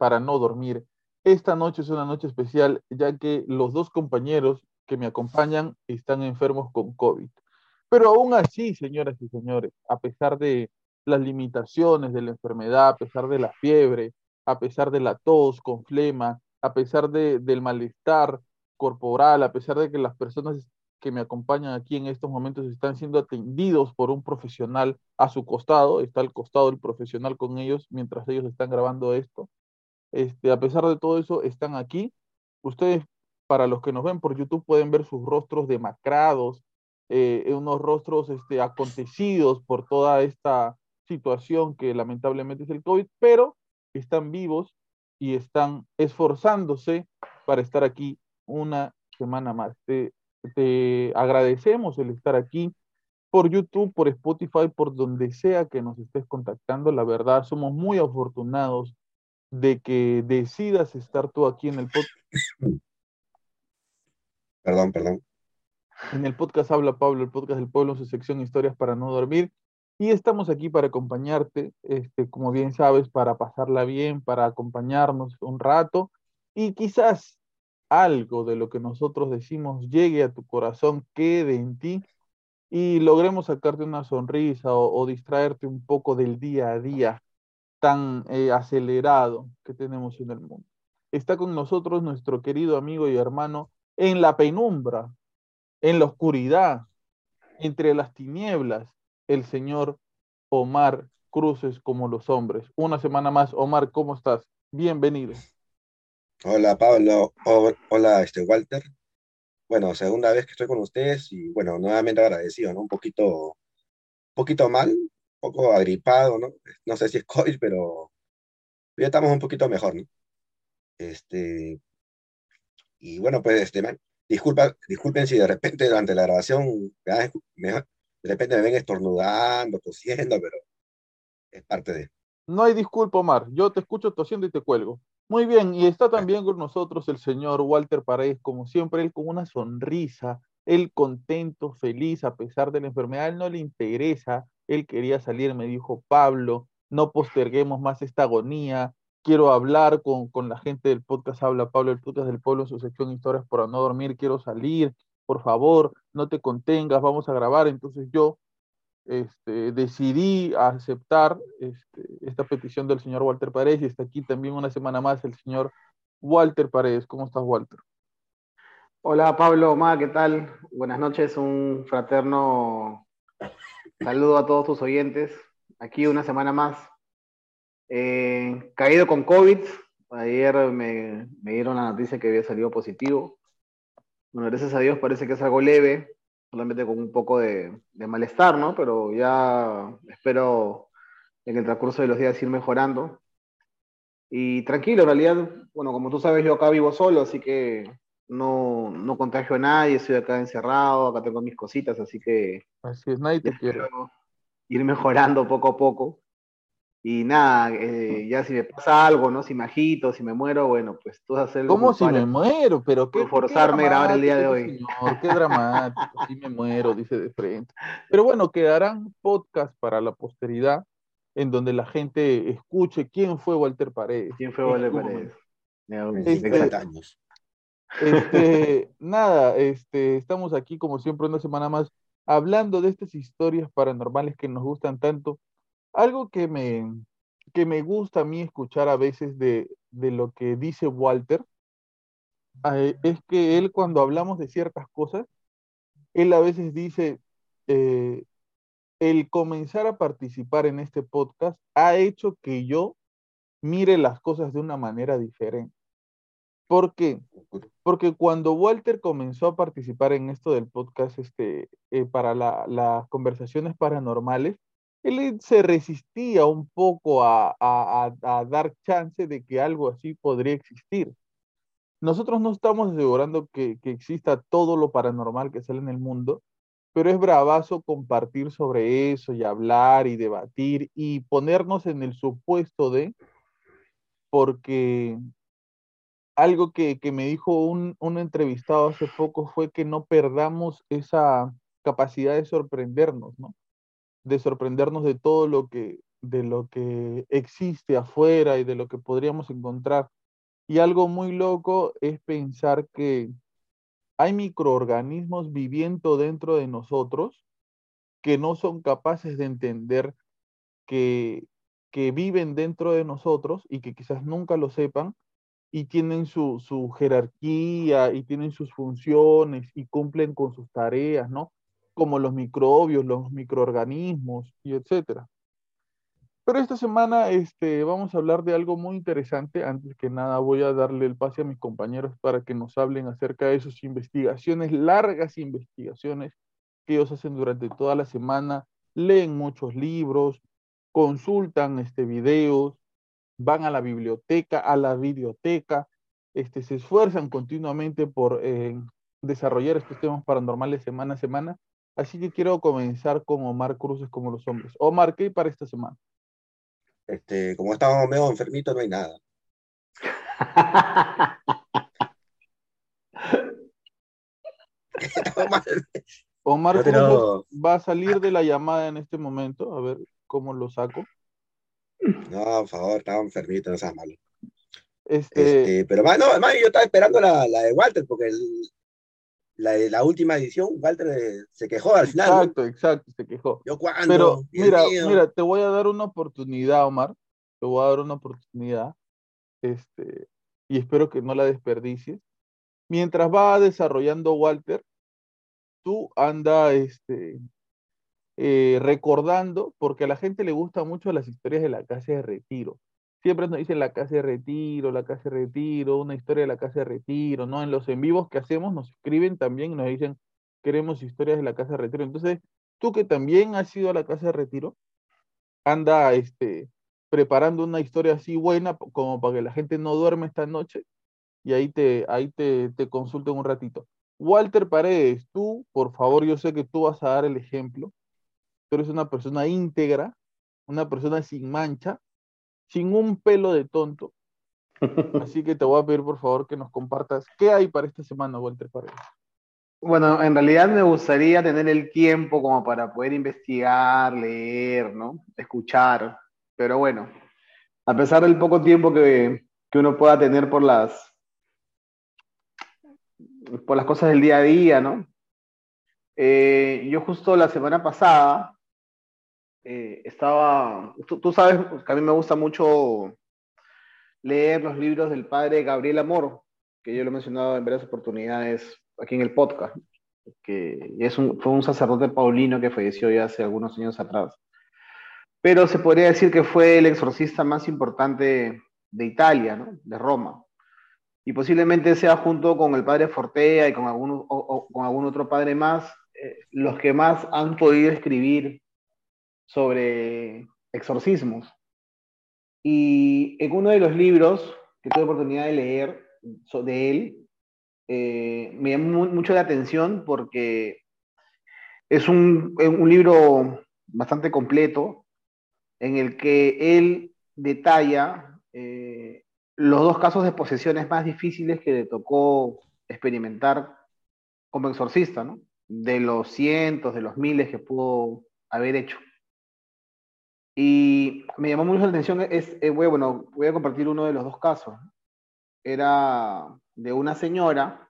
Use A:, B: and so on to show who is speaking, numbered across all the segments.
A: para no dormir. Esta noche es una noche especial ya que los dos compañeros que me acompañan están enfermos con COVID. Pero aún así, señoras y señores, a pesar de las limitaciones de la enfermedad, a pesar de la fiebre, a pesar de la tos con flema, a pesar de, del malestar corporal, a pesar de que las personas que me acompañan aquí en estos momentos están siendo atendidos por un profesional a su costado, está al costado del profesional con ellos mientras ellos están grabando esto. Este, a pesar de todo eso, están aquí. Ustedes, para los que nos ven por YouTube, pueden ver sus rostros demacrados, eh, unos rostros este, acontecidos por toda esta situación que lamentablemente es el COVID, pero están vivos y están esforzándose para estar aquí una semana más. Te, agradecemos el estar aquí por YouTube, por Spotify, por donde sea que nos estés contactando. La verdad, somos muy afortunados de que decidas estar tú aquí en el podcast.
B: Perdón, perdón.
A: En el podcast Habla Pablo, el podcast del pueblo, su sección Historias para no dormir. Y estamos aquí para acompañarte, este, como bien sabes, para pasarla bien, para acompañarnos un rato y quizás algo de lo que nosotros decimos llegue a tu corazón, quede en ti y logremos sacarte una sonrisa o, o distraerte un poco del día a día tan eh, acelerado que tenemos en el mundo. Está con nosotros nuestro querido amigo y hermano en la penumbra, en la oscuridad, entre las tinieblas, el señor Omar Cruces como los hombres. Una semana más, Omar, ¿cómo estás? Bienvenido.
B: Hola Pablo, hola este Walter. Bueno, segunda vez que estoy con ustedes y bueno, nuevamente agradecido, ¿no? Un poquito, poquito mal, poco agripado, ¿no? No sé si es COVID, pero ya estamos un poquito mejor, ¿no? Este, y bueno, pues este, disculpa, disculpen si de repente durante la grabación de repente me ven estornudando, tosiendo, pero es parte de...
A: No hay disculpa, Omar. Yo te escucho tosiendo y te cuelgo. Muy bien, y está también con nosotros el señor Walter Paredes, como siempre, él con una sonrisa, él contento, feliz, a pesar de la enfermedad, él no le interesa, él quería salir, me dijo Pablo, no posterguemos más esta agonía, quiero hablar con, con la gente del podcast Habla Pablo, el podcast del pueblo, su sección Historias para no dormir, quiero salir, por favor, no te contengas, vamos a grabar. Entonces yo este, decidí aceptar este, esta petición del señor Walter Paredes y está aquí también una semana más el señor Walter Paredes. ¿Cómo estás, Walter?
C: Hola, Pablo, Ma, ¿qué tal? Buenas noches, un fraterno saludo a todos tus oyentes. Aquí una semana más. Eh, caído con COVID. Ayer me, me dieron la noticia que había salido positivo. Bueno, gracias a Dios parece que es algo leve, solamente con un poco de, de, malestar, ¿no? Pero ya espero en el transcurso de los días ir mejorando. Y tranquilo, en realidad, bueno, como tú sabes, yo acá vivo solo, así que no, no contagio a nadie, estoy acá encerrado, acá tengo mis cositas, así que...
A: Así es, nadie te quiere.
C: Ir mejorando poco a poco. Y nada, eh, ya si me pasa algo, ¿no? Si me agito, si me muero, bueno, pues tú vas a hacer
A: ¿Cómo si me muero? Pero qué.
C: Forzarme a grabar el día de hoy.
A: Señor, qué dramático, si me muero, dice de frente. Pero bueno, quedarán podcasts para la posteridad en donde la gente escuche quién fue Walter Paredes.
C: ¿Quién fue Walter Paredes?
B: Este, años.
A: Este, nada, este, estamos aquí como siempre una semana más hablando de estas historias paranormales que nos gustan tanto. Algo que me, que me gusta a mí escuchar a veces de, de lo que dice Walter eh, es que él cuando hablamos de ciertas cosas, él a veces dice, eh, el comenzar a participar en este podcast ha hecho que yo mire las cosas de una manera diferente. ¿Por qué? Porque cuando Walter comenzó a participar en esto del podcast este, eh, para las conversaciones paranormales, él se resistía un poco a, dar chance de que algo así podría existir. Nosotros no estamos asegurando que, que exista todo lo paranormal que sale en el mundo, pero es bravazo compartir sobre eso y hablar y debatir y ponernos en el supuesto de, porque algo que, me dijo un, un, entrevistado hace poco fue que no perdamos esa capacidad de sorprendernos, ¿no? De sorprendernos de todo lo que, de lo que existe afuera y de lo que podríamos encontrar. Y algo muy loco es pensar que hay microorganismos viviendo dentro de nosotros que no son capaces de entender que, que viven dentro de nosotros y que quizás nunca lo sepan y tienen su, su, jerarquía y tienen sus funciones y cumplen con sus tareas, ¿no? Como los microbios, los microorganismos y etcétera. Pero esta semana este, vamos a hablar de algo muy interesante. Antes que nada voy a darle el pase a mis compañeros para que nos hablen acerca de sus investigaciones, largas investigaciones que ellos hacen durante toda la semana. Leen muchos libros, consultan este, videos, van a la biblioteca, a la biblioteca, este, se esfuerzan continuamente por eh, desarrollar estos temas paranormales semana a semana. Así que quiero comenzar con Omar Cruces como los hombres. Omar, ¿qué hay para esta semana?
B: Este, como estamos medio enfermitos, no hay nada.
A: Omar va a salir de la llamada en este momento, a ver cómo lo saco.
B: No, por favor, estaba enfermito, no seas malo.
A: Este...
B: este pero no, además yo estaba esperando la, la de Walter, porque el, la, la última edición, Walter eh, se quejó al final.
A: Exacto, exacto, se quejó.
B: Yo cuando.
A: Pero mira, mira, te voy a dar una oportunidad, Omar. Te voy a dar una oportunidad. Este, y espero que no la desperdicies. Mientras va desarrollando Walter, tú anda este, eh, recordando, porque a la gente le gusta mucho las historias de la casa de retiro siempre nos dicen la casa de retiro, la casa de retiro, una historia de la casa de retiro, ¿no? En los en vivos que hacemos nos escriben también y nos dicen, queremos historias de la casa de retiro. Entonces, tú que también has ido a la casa de retiro, anda este, preparando una historia así buena como para que la gente no duerme esta noche y ahí te, ahí te, te consulten un ratito. Walter Paredes, tú, por favor, yo sé que tú vas a dar el ejemplo. Tú eres una persona íntegra, una persona sin mancha, sin un pelo de tonto. Así que te voy a pedir por favor que nos compartas qué hay para esta semana, Walter Paredes.
C: Bueno, en realidad me gustaría tener el tiempo como para poder investigar, leer, ¿no? Escuchar. Pero bueno, a pesar del poco tiempo que, uno pueda tener por las, por las cosas del día a día, ¿no? Eh, yo justo la semana pasada eh, estaba, tú, sabes que a mí me gusta mucho leer los libros del padre Gabriel Amor, que yo lo he mencionado en varias oportunidades aquí en el podcast, que es un, fue un sacerdote paulino que falleció ya hace algunos años atrás. Pero se podría decir que fue el exorcista más importante de Italia, de Roma. Y posiblemente sea junto con el padre Fortea y con algún, con algún otro padre más, eh, los que más han podido escribir sobre exorcismos. Y en uno de los libros que tuve oportunidad de leer de él, eh, me llamó mucho la atención porque es un, un, libro bastante completo en el que él detalla eh, los dos casos de posesiones más difíciles que le tocó experimentar como exorcista. De los cientos, de los miles que pudo haber hecho. Y me llamó mucho la atención, es, eh, bueno, voy a compartir uno de los dos casos. Era de una señora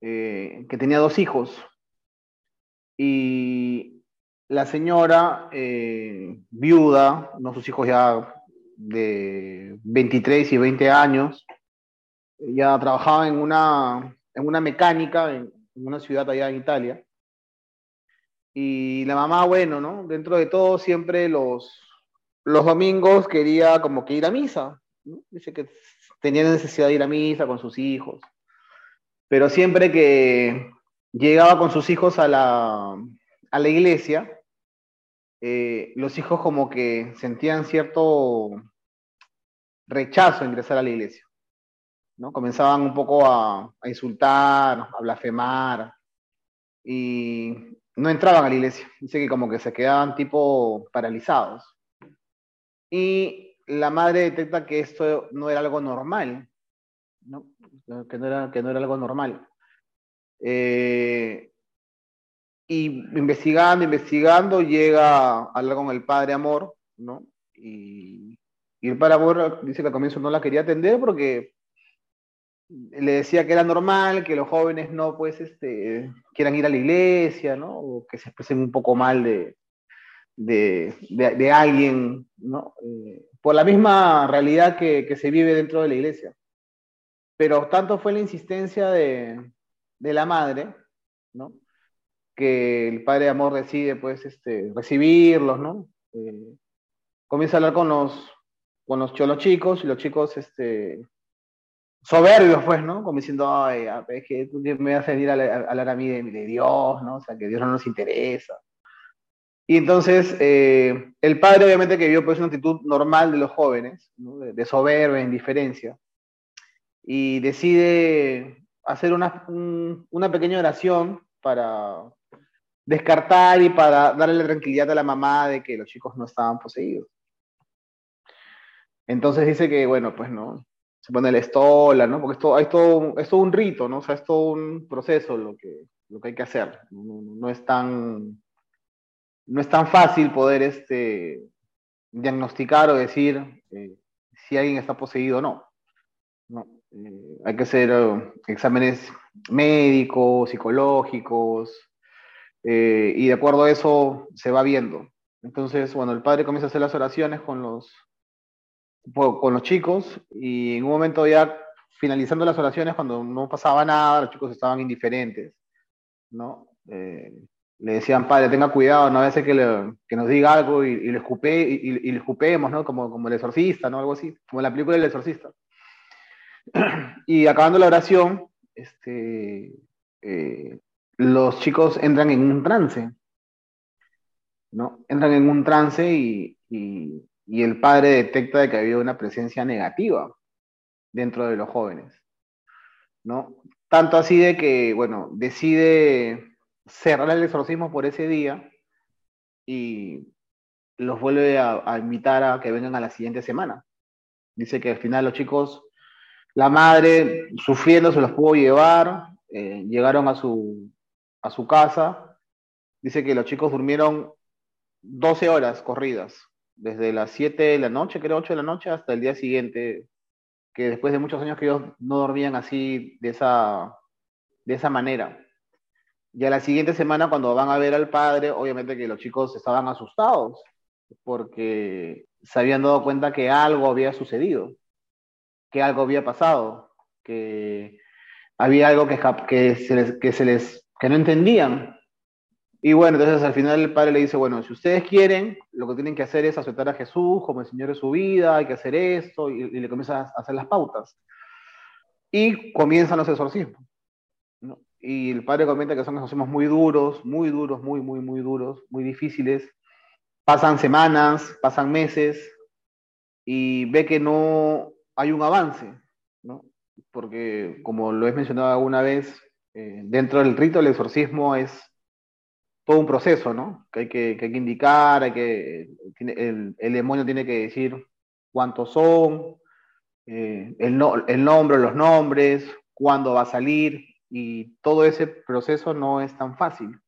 C: eh, que tenía dos hijos. Y la señora eh, viuda, no sus hijos ya de 23 y 20 años, ya trabajaba en una, en una mecánica en, en una ciudad allá en Italia y la mamá, bueno, ¿no? Dentro de todo, siempre los, los domingos quería como que ir a misa. Dice que tenía necesidad de ir a misa con sus hijos. Pero siempre que llegaba con sus hijos a la, a la iglesia, eh, los hijos como que sentían cierto rechazo a ingresar a la iglesia. ¿no? Comenzaban un poco a, a insultar, a blasfemar. Y no entraban a la iglesia. Dice que como que se quedaban tipo paralizados. Y la madre detecta que esto no era algo normal, ¿no? Que, no era, que no era algo normal. Eh, y investigando, investigando, llega a hablar con el padre Amor, ¿no? Y, y el padre Amor dice que al comienzo no la quería atender porque le decía que era normal que los jóvenes no, pues, este, quieran ir a la iglesia, ¿no? O que se expresen un poco mal de, de, de, alguien, ¿no? Eh, por la misma realidad que, que, se vive dentro de la iglesia. Pero tanto fue la insistencia de, de la madre, ¿no? Que el padre de amor decide, pues, este, recibirlos, ¿no? Eh, comienza a hablar con los, con los, los chicos y los chicos, este, soberbios, pues, ¿no? Como diciendo, ay, es que tú me vas a venir a hablar a mí de, Dios, ¿no? O sea, que Dios no nos interesa. Y entonces, eh, el padre obviamente que vio pues una actitud normal de los jóvenes, ¿no? de, soberbia, indiferencia, y decide hacer una, una pequeña oración para descartar y para darle la tranquilidad a la mamá de que los chicos no estaban poseídos. Entonces dice que, bueno, pues no, pone la estola, ¿no? Porque esto, hay todo, es todo un rito, ¿no? O sea, es todo un proceso lo que, lo que hay que hacer. No, es tan, no es tan fácil poder este, diagnosticar o decir eh, si alguien está poseído o no. ¿no? Eh, hay que hacer uh, exámenes médicos, psicológicos, eh, y de acuerdo a eso se va viendo. Entonces, bueno, el padre comienza a hacer las oraciones con los, con los chicos y en un momento ya finalizando las oraciones, cuando no pasaba nada, los chicos estaban indiferentes, ¿no? Eh, le decían, padre, tenga cuidado, no a veces que, le, que nos diga algo y, y le, escupe, y, y, le escupemos, ¿no? Como, como el exorcista, ¿no? Algo así, como la película del exorcista. Y acabando la oración, este, eh, los chicos entran en un trance, ¿no? Entran en un trance y, y, y el padre detecta de que había una presencia negativa dentro de los jóvenes, ¿no? Tanto así de que, bueno, decide cerrar el exorcismo por ese día y los vuelve a, invitar a que vengan a la siguiente semana. Dice que al final los chicos, la madre sufriendo se los pudo llevar, eh, llegaron a su, a su casa. Dice que los chicos durmieron 12 horas corridas, desde las 7 de la noche, creo 8 de la noche, hasta el día siguiente, que después de muchos años que ellos no dormían así, de esa, de esa manera. Y a la siguiente semana, cuando van a ver al padre, obviamente que los chicos estaban asustados, porque se habían dado cuenta que algo había sucedido, que algo había pasado, que había algo que, que, se, les, que se les, que no entendían, y bueno, entonces al final el padre le dice, bueno, si ustedes quieren, lo que tienen que hacer es aceptar a Jesús como el Señor de su vida, hay que hacer esto, y, y le comienza a hacer las pautas. Y comienzan los exorcismos. ¿no? Y el padre comenta que son exorcismos muy duros, muy duros, muy, muy, muy duros, muy difíciles. Pasan semanas, pasan meses, y ve que no hay un avance, ¿no? Porque, como lo he mencionado alguna vez, eh, dentro del rito del exorcismo es todo un proceso, ¿no? Que hay que, que, indicar, hay que, el, el, demonio tiene que decir cuántos son, eh, el, no, el nombre, los nombres, cuándo va a salir, y todo ese proceso no es tan fácil.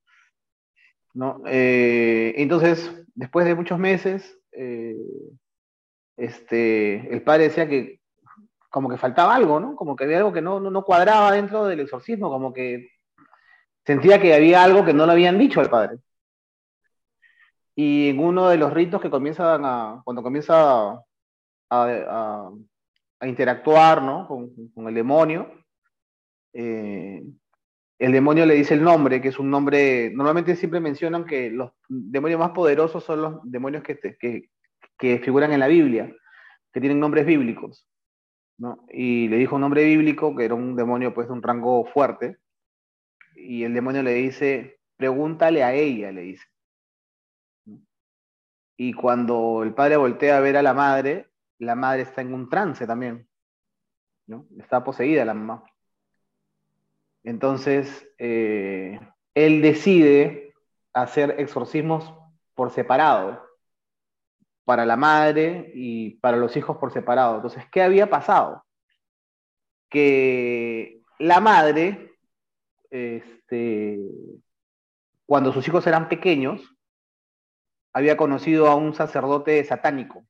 C: ¿no? Eh, entonces, después de muchos meses, eh, este, el padre decía que como que faltaba algo, ¿no? Como que había algo que no, no, no cuadraba dentro del exorcismo, como que sentía que había algo que no le habían dicho al padre. Y en uno de los ritos que comienzan a, cuando comienza a, interactuar ¿no? con, con, el demonio, eh, el demonio le dice el nombre, que es un nombre, normalmente siempre mencionan que los demonios más poderosos son los demonios que, que, que figuran en la Biblia, que tienen nombres bíblicos. ¿no? Y le dijo un nombre bíblico, que era un demonio pues de un rango fuerte, y el demonio le dice, pregúntale a ella, le dice. Y cuando el padre voltea a ver a la madre, la madre está en un trance también, ¿no? Está poseída la mamá. Entonces, eh, él decide hacer exorcismos por separado, para la madre y para los hijos por separado. Entonces, ¿qué había pasado? Que la madre, este, cuando sus hijos eran pequeños, había conocido a un sacerdote satánico.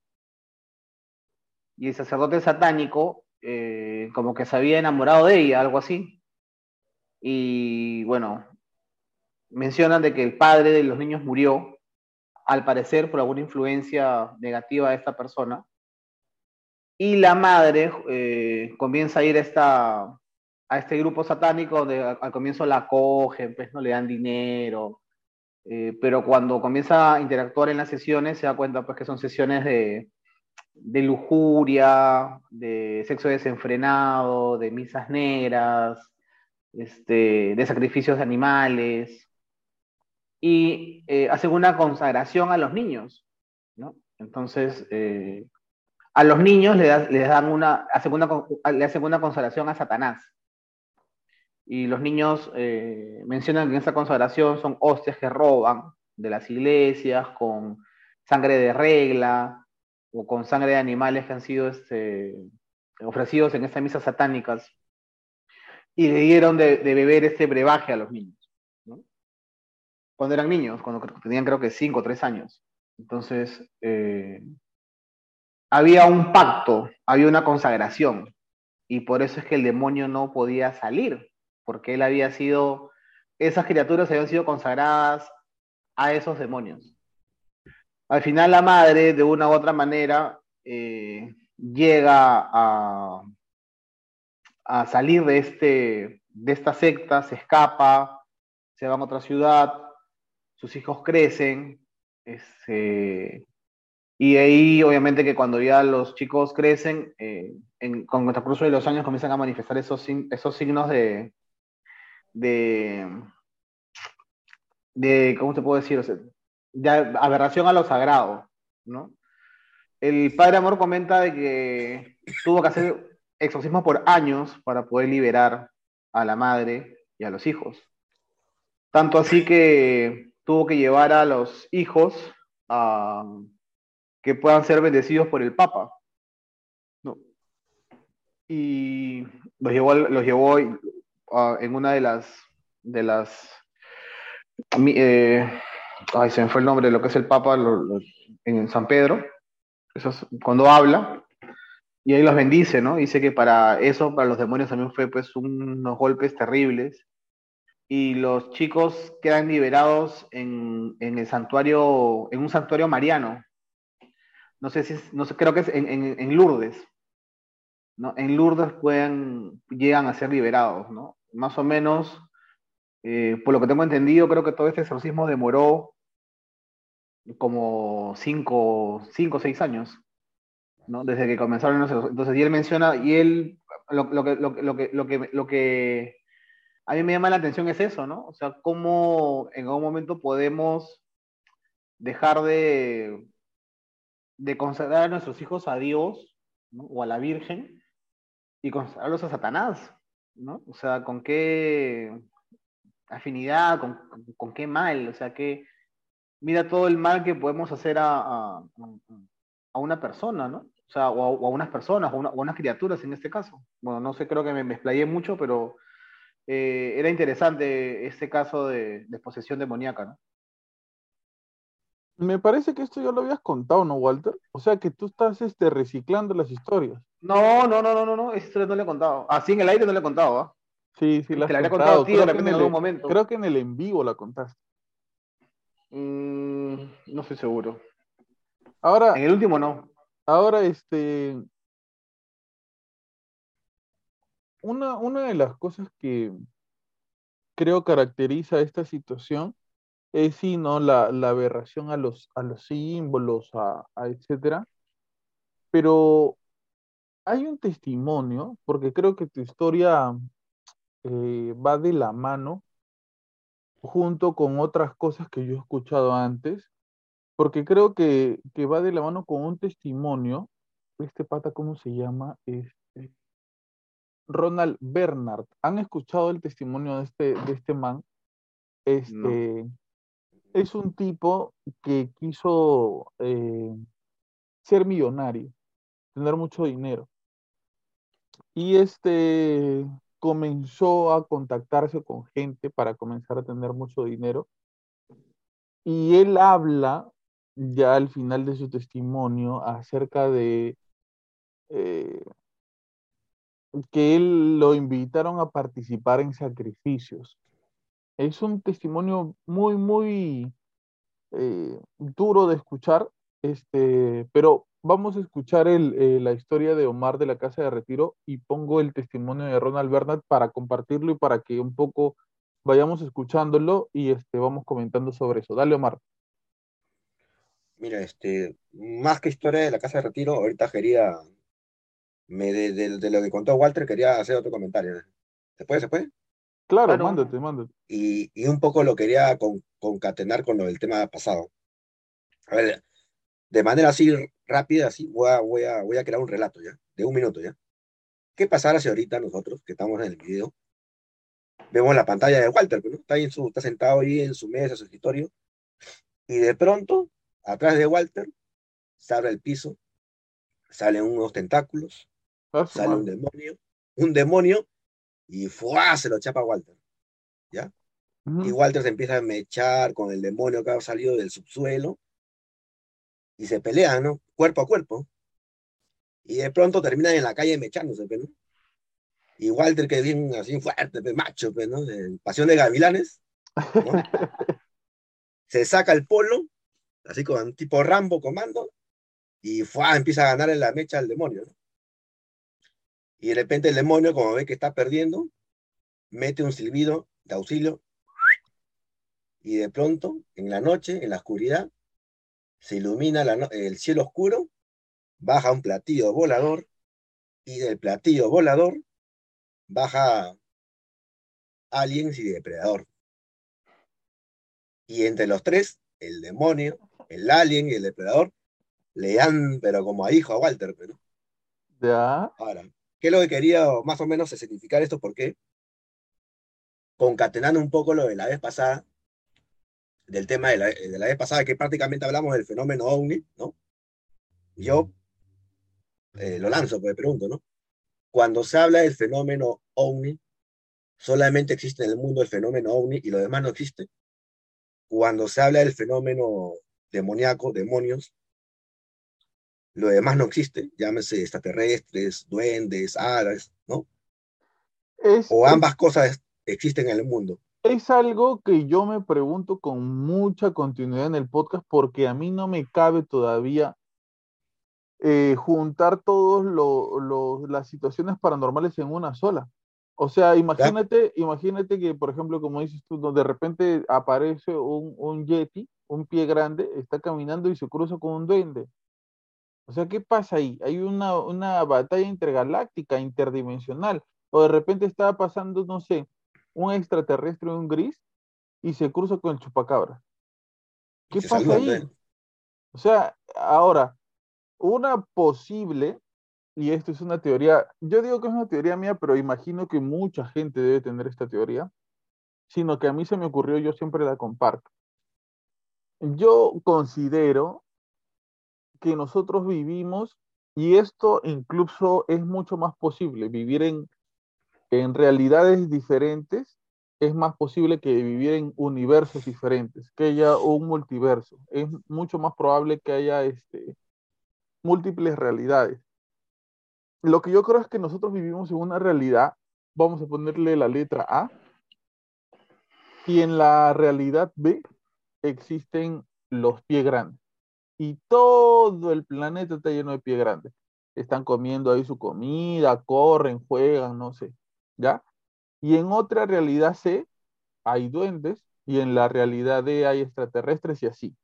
C: Y el sacerdote satánico, eh, como que se había enamorado de ella, algo así. Y bueno, mencionan de que el padre de los niños murió, al parecer por alguna influencia negativa de esta persona. Y la madre eh, comienza a ir a, esta, a este grupo satánico donde al comienzo la cogen, pues no le dan dinero, eh, pero cuando comienza a interactuar en las sesiones se da cuenta pues que son sesiones de, de lujuria, de sexo desenfrenado, de misas negras, este, de sacrificios de animales, y eh, hacen una consagración a los niños, ¿no? Entonces, eh, a los niños les dan una, una, le hacen una consagración a Satanás. Y los niños eh, mencionan que en esa consagración son hostias que roban de las iglesias con sangre de regla o con sangre de animales que han sido este, ofrecidos en estas misas satánicas y le dieron de, beber este brebaje a los niños. Cuando eran niños, cuando tenían creo que 5 o 3 años. Entonces, eh, había un pacto, había una consagración, y por eso es que el demonio no podía salir, porque él había sido, esas criaturas habían sido consagradas a esos demonios. Al final la madre, de una u otra manera, eh, llega a, a salir de, este, de esta secta, se escapa, se va a otra ciudad, sus hijos crecen, este, y ahí obviamente que cuando ya los chicos crecen, eh, con el transcurso de los años comienzan a manifestar esos, esos signos de, de, de, ¿cómo te puedo decir? O sea, de aberración a lo sagrado, ¿no? El padre Amor comenta de que tuvo que hacer exorcismo por años para poder liberar a la madre y a los hijos. Tanto así que tuvo que llevar a los hijos a que puedan ser bendecidos por el Papa. ¿no? Y los llevó, los llevó uh, en una de las de las eh, ay, se me fue el nombre de lo que es el Papa en San Pedro. Cuando habla, y ahí los bendice, ¿no? Dice que para eso, para los demonios también fue pues unos golpes terribles. Y los chicos quedan liberados en, en el santuario, en un santuario mariano. No sé si es, no sé, creo que es en, en, en Lourdes. ¿no? En Lourdes pueden, llegan a ser liberados, ¿no? Más o menos, eh, por lo que tengo entendido, creo que todo este exorcismo demoró como cinco, cinco o seis años. ¿no? Desde que comenzaron los Entonces, y él menciona, y él, lo, lo, que, lo, lo, que, lo, que, lo que a mí me llama la atención es eso, ¿no? O sea, cómo en algún momento podemos dejar de, de consagrar a nuestros hijos a Dios o a la Virgen y consagrarlos a Satanás, ¿no? O sea, con qué, afinidad, con, con, qué mal, o sea, que mira todo el mal que podemos hacer a, a, a una persona, ¿no? O sea, o a, unas personas, o, a unas criaturas en este caso. Bueno, no sé, creo que me, me explayé mucho, pero eh, era interesante ese caso de, de posesión demoníaca, ¿no?
A: Me parece que esto ya lo habías contado, ¿no, Walter? O sea que tú estás este, reciclando las historias.
C: No, no, no, no, no, no, esa historia no le he contado. Así en el aire no le he contado, ¿ah?
A: Sí, sí, la,
C: había contado a ti de repente en algún
A: el,
C: momento.
A: Creo que en el en vivo la contaste.
C: Mm, no estoy seguro.
A: Ahora,
C: En el último no.
A: ahora, este. Una, una de las cosas que creo caracteriza esta situación es sí, ¿no? La, la aberración a los, a los símbolos, a, a etcétera. Pero hay un testimonio, porque creo que tu historia eh, va de la mano junto con otras cosas que yo he escuchado antes, porque creo que, que va de la mano con un testimonio. Este pata, ¿cómo se llama? Este, Ronald Bernard. ¿Han escuchado el testimonio de este, de este man? Este, Es un tipo que quiso eh, ser millonario, tener mucho dinero. Y este comenzó a contactarse con gente para comenzar a tener mucho dinero. Y él habla ya al final de su testimonio acerca de eh, que él lo invitaron a participar en sacrificios. Es un testimonio muy, muy eh, duro de escuchar, este, pero vamos a escuchar eh, la historia de Omar de la Casa de Retiro y pongo el testimonio de Ronald Bernard para compartirlo y para que un poco vayamos escuchándolo y este, vamos comentando sobre eso. Dale, Omar.
B: Mira, este, más que historia de la Casa de Retiro, ahorita quería, me, de- de lo que contó Walter, quería hacer otro comentario. ¿Se puede? ¿Se puede?
A: Claro,
C: Claro.
A: mándate, mándate.
B: y, y un poco lo quería con- concatenar con lo del tema pasado. A ver, de manera así rápida, así, voy a, voy a, voy a crear un relato ya, de un minuto ya. ¿Qué pasará si ahorita nosotros, que estamos en el video, vemos la pantalla de Walter, pues, ¿no? Está, ahí en su, está sentado ahí en su mesa, en su escritorio, y de pronto, atrás de Walter, se abre el piso, salen unos tentáculos,
A: Ah,
B: sale un demonio, un demonio, y ¡fua! se lo chapa a Walter.
A: Ujú.
B: Y Walter se empieza a mechar con el demonio que ha salido del subsuelo y se pelean, ¿no? Cuerpo a cuerpo. Y de pronto terminan en la calle mechándose, ¿no? Y Walter, que bien así fuerte, macho, ¿no? En Pasión de Gavilanes, ¿no? se saca el polo, así con tipo Rambo comando, y ¡fua! empieza a ganar en la mecha al demonio, ¿no? Y de repente el demonio, como ve que está perdiendo, mete un silbido de auxilio y de pronto, en la noche, en la oscuridad, se ilumina la no- el cielo oscuro, baja un platillo volador y del platillo volador baja aliens y depredador. Y entre los tres, el demonio, el alien y el depredador le dan, pero como a hijo a Walter, pero
A: Ya.
B: Ahora, ¿qué es lo que quería más o menos significar esto? Porque concatenando un poco lo de la vez pasada, del tema de la, de la vez pasada, que prácticamente hablamos del fenómeno ovni, ¿no? Yo eh, lo lanzo, pues pregunto, ¿no? Cuando se habla del fenómeno ovni, solamente existe en el mundo el fenómeno ovni y lo demás no existe. Cuando se habla del fenómeno demoníaco, demonios, lo demás no existe, llámese extraterrestres, duendes, hadas, ¿no?
A: Es,
B: O ambas cosas existen en el mundo.
A: es algo que yo me pregunto con mucha continuidad en el podcast porque a mí no me cabe todavía eh, juntar todas las situaciones paranormales en una sola. O sea, imagínate, imagínate que, por ejemplo, como dices tú, de repente aparece un, un yeti, un pie grande, está caminando y se cruza con un duende. O sea, ¿qué pasa ahí? Hay una, una batalla intergaláctica, interdimensional. O de repente está pasando, no sé, un extraterrestre, un gris, y se cruza con el chupacabra. ¿Qué
B: Se
A: pasa ahí? O sea, ahora, una posible, y esto es una teoría, yo digo que es una teoría mía, pero imagino que mucha gente debe tener esta teoría. sino que a mí se me ocurrió, yo siempre la comparto. Yo considero que nosotros vivimos, y esto incluso es mucho más posible, vivir en, en realidades diferentes, es más posible que vivir en universos diferentes, que haya un multiverso. Es mucho más probable que haya este, múltiples realidades. Lo que yo creo es que nosotros vivimos en una realidad, vamos a ponerle la letra A, y en la realidad B existen los pies grandes. Y todo el planeta está lleno de pies grandes. Están comiendo ahí su comida, corren, juegan, no sé. ¿Ya? Y en otra realidad C hay duendes y en la realidad D hay extraterrestres y así.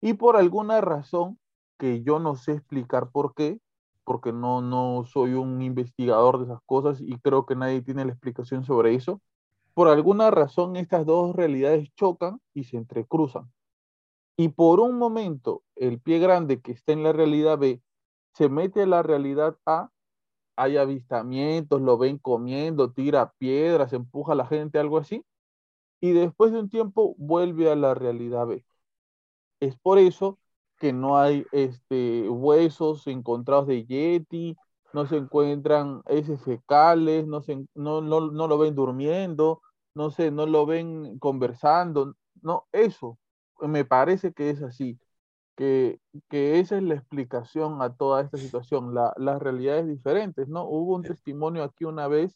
A: Y por alguna razón que yo no sé explicar por qué, porque no, no soy un investigador de esas cosas y creo que nadie tiene la explicación sobre eso, por alguna razón estas dos realidades chocan y se entrecruzan. Y por un momento el pie grande que está en la realidad B se mete a la realidad A, hay avistamientos, lo ven comiendo, tira piedras, empuja a la gente, algo así, y después de un tiempo vuelve a la realidad B. Es por eso que no hay este, huesos encontrados de Yeti, no se encuentran heces fecales, no, se, no, no, no lo ven durmiendo, no sé, no lo ven conversando, no, eso me parece que es así, que, que esa es la explicación a toda esta situación, la, las realidades diferentes, ¿no? Hubo un testimonio aquí una vez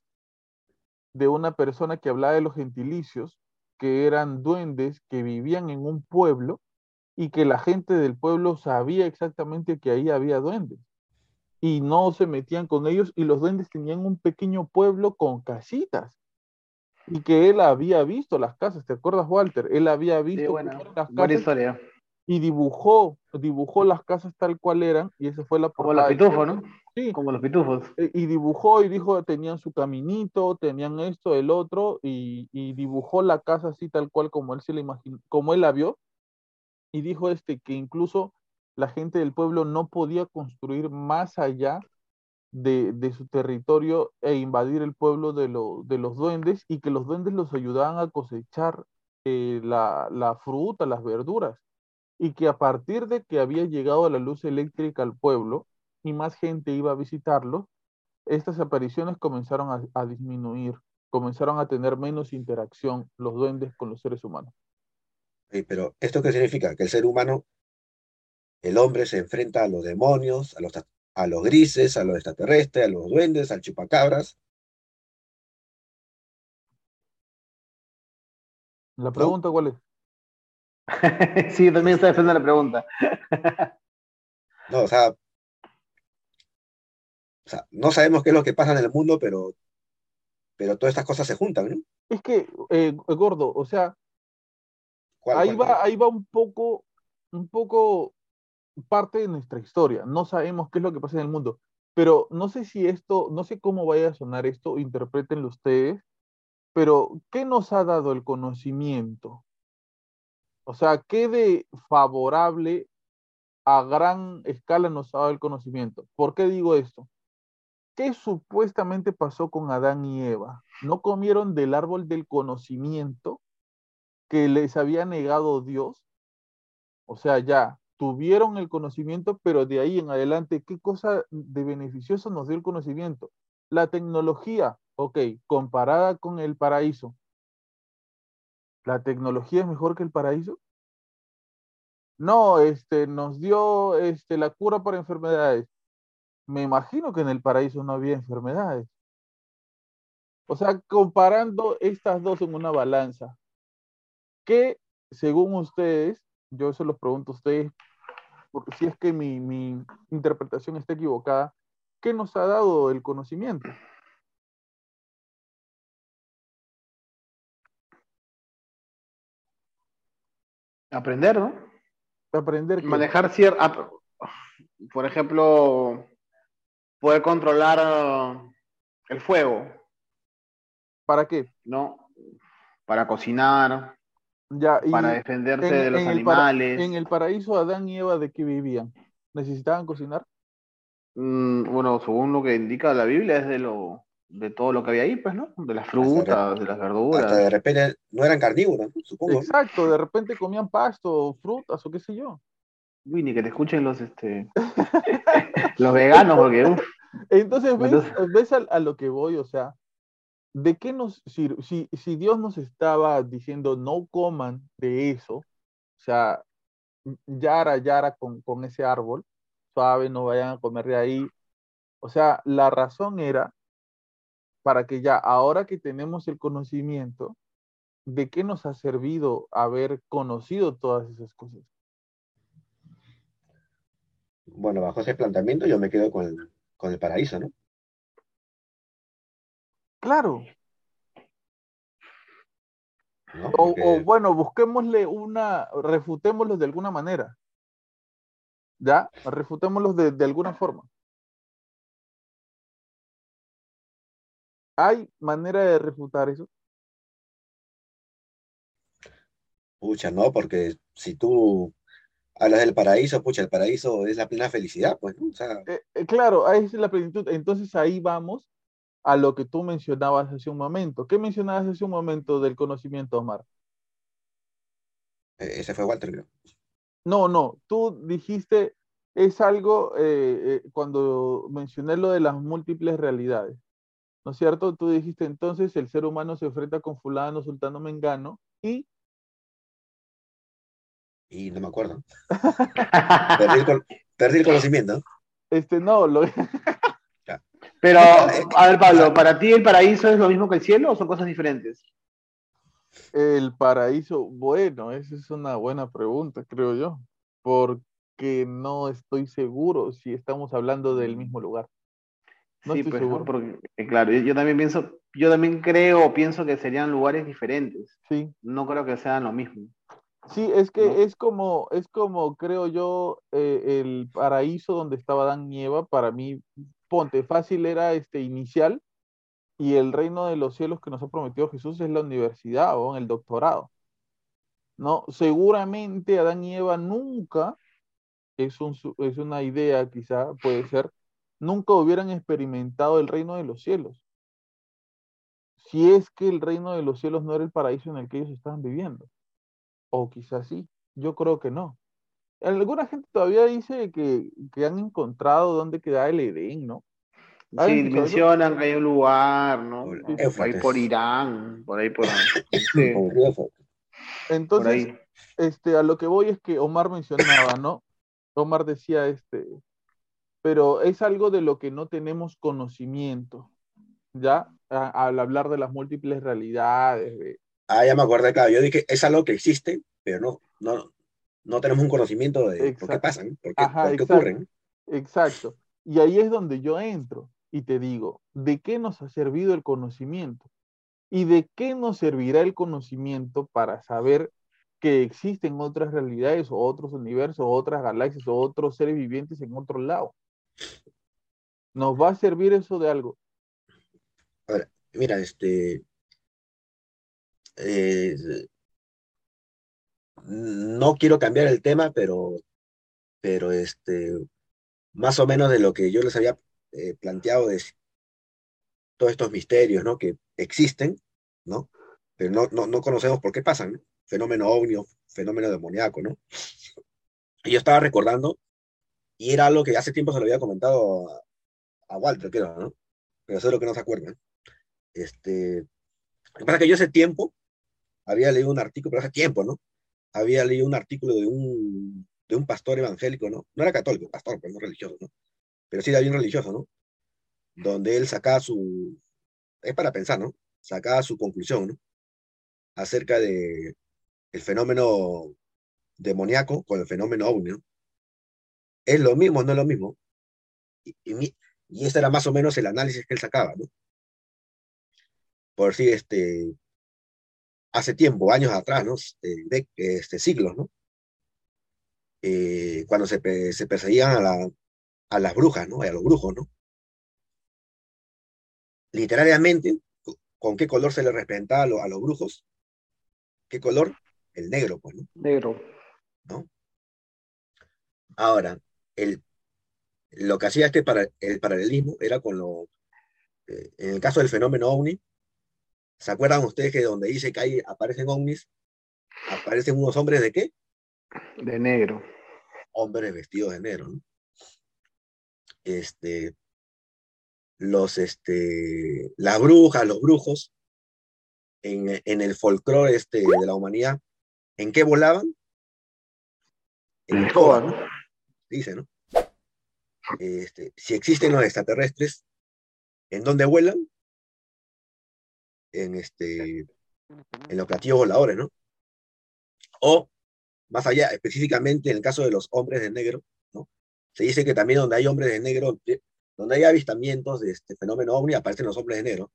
A: de una persona que hablaba de los gentilicios, que eran duendes que vivían en un pueblo y que la gente del pueblo sabía exactamente que ahí había duendes. Y no se metían con ellos y los duendes tenían un pequeño pueblo con casitas y que él había visto las casas, ¿te acuerdas Walter? Él había visto
C: las casas historia.
A: y dibujó, dibujó las casas tal cual eran y esa fue la
C: Como los pitufos, ¿no?
A: Sí.
C: Como los pitufos.
A: E, y dibujó y dijo, tenían su caminito, tenían esto, el otro, y, y dibujó la casa así tal cual como él se la imaginó, como él la vio, y dijo este que incluso la gente del pueblo no podía construir más allá de, de su territorio e invadir el pueblo de, lo, de, los duendes y que los duendes los ayudaban a cosechar eh, la, la fruta, las verduras, y que a partir de que había llegado la luz eléctrica al pueblo y más gente iba a visitarlo, estas apariciones comenzaron a, disminuir, comenzaron a tener menos interacción los duendes con los seres humanos.
B: Pero, ¿esto qué significa? Que el ser humano, el hombre se enfrenta a los demonios, a los, a los grises, a los extraterrestres, a los duendes, al chupacabras.
A: ¿La pregunta cuál es?
C: sí, también está defendiendo la pregunta.
B: no, o sea, o sea, no sabemos qué es lo que pasa en el mundo, pero, pero todas estas cosas se juntan, ¿no?
A: Es que, eh, gordo, o sea, ahí, va, ahí va un poco, un poco parte de nuestra historia. No sabemos qué es lo que pasa en el mundo. Pero no sé si esto, no sé cómo vaya a sonar esto, interpretenlo ustedes, pero ¿qué nos ha dado el conocimiento? O sea, ¿qué de favorable a gran escala nos ha dado el conocimiento? ¿Por qué digo esto? ¿Qué supuestamente pasó con Adán y Eva? ¿No comieron del árbol del conocimiento? que les había negado Dios. O sea, ya tuvieron el conocimiento, pero de ahí en adelante, ¿qué cosa de beneficioso nos dio el conocimiento? La tecnología, ok, comparada con el paraíso. ¿La tecnología es mejor que el paraíso? No, este, nos dio este, la cura para enfermedades. Me imagino que en el paraíso no había enfermedades. O sea, comparando estas dos en una balanza, ¿Qué, según ustedes, yo se los pregunto a ustedes, si es que mi, mi interpretación está equivocada, ¿qué nos ha dado el conocimiento?
C: Aprender, ¿no?
A: Aprender.
C: Manejar cierto, por ejemplo, poder controlar el fuego.
A: ¿Para qué?
C: ¿No? Para cocinar,
A: ya, y
C: para defenderse en, de los animales.
A: en el paraíso, Adán y Eva, ¿de qué vivían? ¿Necesitaban cocinar?
C: Mm, bueno, según lo que indica la Biblia, es de lo, de todo lo que había ahí, pues, ¿no? De las frutas, de las verduras.
B: Hasta de repente no eran carnívoros, supongo.
A: Exacto, de repente comían pasto, frutas o qué sé yo.
C: Uy, ni que te escuchen los, este, los veganos, porque uf,
A: Entonces, ¿ves,
C: Entonces-
A: ves a, a lo que voy? O sea, ¿de qué nos sirve? Si, si Dios nos estaba diciendo no coman de eso, o sea, yara, yara con, con ese árbol, suave, no vayan a comer de ahí. O sea, la razón era para que ya, ahora que tenemos el conocimiento, ¿de qué nos ha servido haber conocido todas esas cosas?
B: Bueno, bajo ese planteamiento yo me quedo con con el paraíso, ¿no?
A: Claro,
B: ¿No?
A: O,
B: Porque-
A: o, bueno, busquémosle una, refutémoslo de alguna manera. ¿Ya? Refutémoslo de, de alguna forma. ¿Hay manera de refutar eso?
B: Pucha, no, porque si tú hablas del paraíso, pucha, el paraíso es la plena felicidad, pues, ¿no? O sea,
A: Eh, eh, claro, ahí es la plenitud. Entonces ahí vamos a lo que tú mencionabas hace un momento. ¿Qué mencionabas hace un momento del conocimiento, Omar?
B: eh, ese fue Walter, creo.
A: No, no, tú dijiste, es algo, eh, eh, cuando mencioné lo de las múltiples realidades, ¿no es cierto? Tú dijiste, entonces el ser humano se enfrenta con fulano, sultano, mengano, y
B: Y no me acuerdo. Perdí el, con- perdí el conocimiento.
A: este, no, lo,
C: Pero, a ver, Pablo, ¿para ti el paraíso es lo mismo que el cielo o son cosas diferentes?
A: el paraíso, bueno, esa es una buena pregunta, creo yo, porque no estoy seguro si estamos hablando del mismo lugar. No
C: sí,
A: estoy
C: pues,
A: seguro.
C: porque, eh, claro, yo, yo también pienso, yo también creo pienso que serían lugares diferentes.
A: Sí.
C: No creo que sean lo mismo.
A: Sí, es que
C: ¿no?
A: es como, es como, creo yo, eh, el paraíso donde estaba Adán y Eva, para mí, ponte, fácil era este inicial, y el reino de los cielos que nos ha prometido Jesús es la universidad o el doctorado. ¿No? Seguramente Adán y Eva nunca, es, un, es una idea quizá, puede ser, nunca hubieran experimentado el reino de los cielos. Si es que el reino de los cielos no era el paraíso en el que ellos estaban viviendo. O quizás sí, yo creo que no. Alguna gente todavía dice que, que han encontrado dónde queda el Edén, ¿no? ¿Has
C: Sí, mencionan que hay un lugar, ¿no?
B: Por
C: Por ahí por Irán, por ahí por,
B: río Fo-
C: por
A: Entonces,
C: ahí.
A: este, a lo que voy es que Omar mencionaba, ¿no? Omar decía, este, pero es algo de lo que no tenemos conocimiento, ¿ya? A- al hablar de las múltiples realidades, de,
B: Ah, ya me acordé, claro. Yo dije, es algo que existe, pero no, no, no tenemos un conocimiento de por qué
A: Exacto.
B: pasan, por qué,
A: Ajá,
B: por qué
A: exacto.
B: ocurren.
A: Exacto. Y ahí es donde yo entro y te digo, ¿de qué nos ha servido el conocimiento? ¿Y de qué nos servirá el conocimiento para saber que existen otras realidades o otros universos, o otras galaxias o otros seres vivientes en otro lado? ¿Nos va a servir eso de algo?
B: Mira, este. eh, no quiero cambiar el tema, pero, pero este, más o menos de lo que yo les había eh, planteado de todos estos misterios, ¿no? Que existen, ¿no? Pero no, no, no conocemos por qué pasan, ¿no? Fenómeno ovnio, fenómeno demoníaco, ¿no? Y yo estaba recordando, y era algo que hace tiempo se lo había comentado a, Walter, creo, ¿no? Pero seguro que no se acuerdan. Este, lo que pasa es que yo hace tiempo había leído un artículo, pero hace tiempo, ¿no? Había leído un artículo de un, de un pastor evangélico, ¿no? No era católico, pastor, pero no religioso, ¿no? Pero sí era bien religioso, ¿no? Donde él sacaba su, es para pensar, ¿no? Sacaba su conclusión, ¿no? Acerca de el fenómeno demoníaco con el fenómeno ovni, ¿no? ¿Es lo mismo no es lo mismo? Y, y, y ese era más o menos el análisis que él sacaba, ¿no? Por decir, este, hace tiempo, años atrás, ¿no? Este, de, este, siglos, ¿no? Eh, cuando se, pe- se perseguían a, la- a las brujas, ¿no? Y a los brujos, ¿no? Literariamente, co- ¿con qué color se le representaba a, lo- a los brujos? ¿Qué color? El negro, pues, ¿no?
C: Negro.
B: Ahora, el, lo que hacía este para, el paralelismo era con lo, eh, en el caso del fenómeno ovni, ¿se acuerdan ustedes que donde dice que ahí aparecen ovnis, aparecen unos hombres de qué?
C: De negro.
B: Hombres vestidos de negro, ¿no? Este, los, este, las brujas, los brujos, en, en el folclore este, de la humanidad, ¿en qué volaban? En escoba, ¿no? Dice, ¿no? Este, si existen los extraterrestres, ¿en dónde vuelan? En, este, en los platillos voladores, ¿no? O, más allá, específicamente en el caso de los hombres de negro, ¿no? Se dice que también donde hay hombres de negro, donde hay avistamientos de este fenómeno ovni, aparecen los hombres de negro.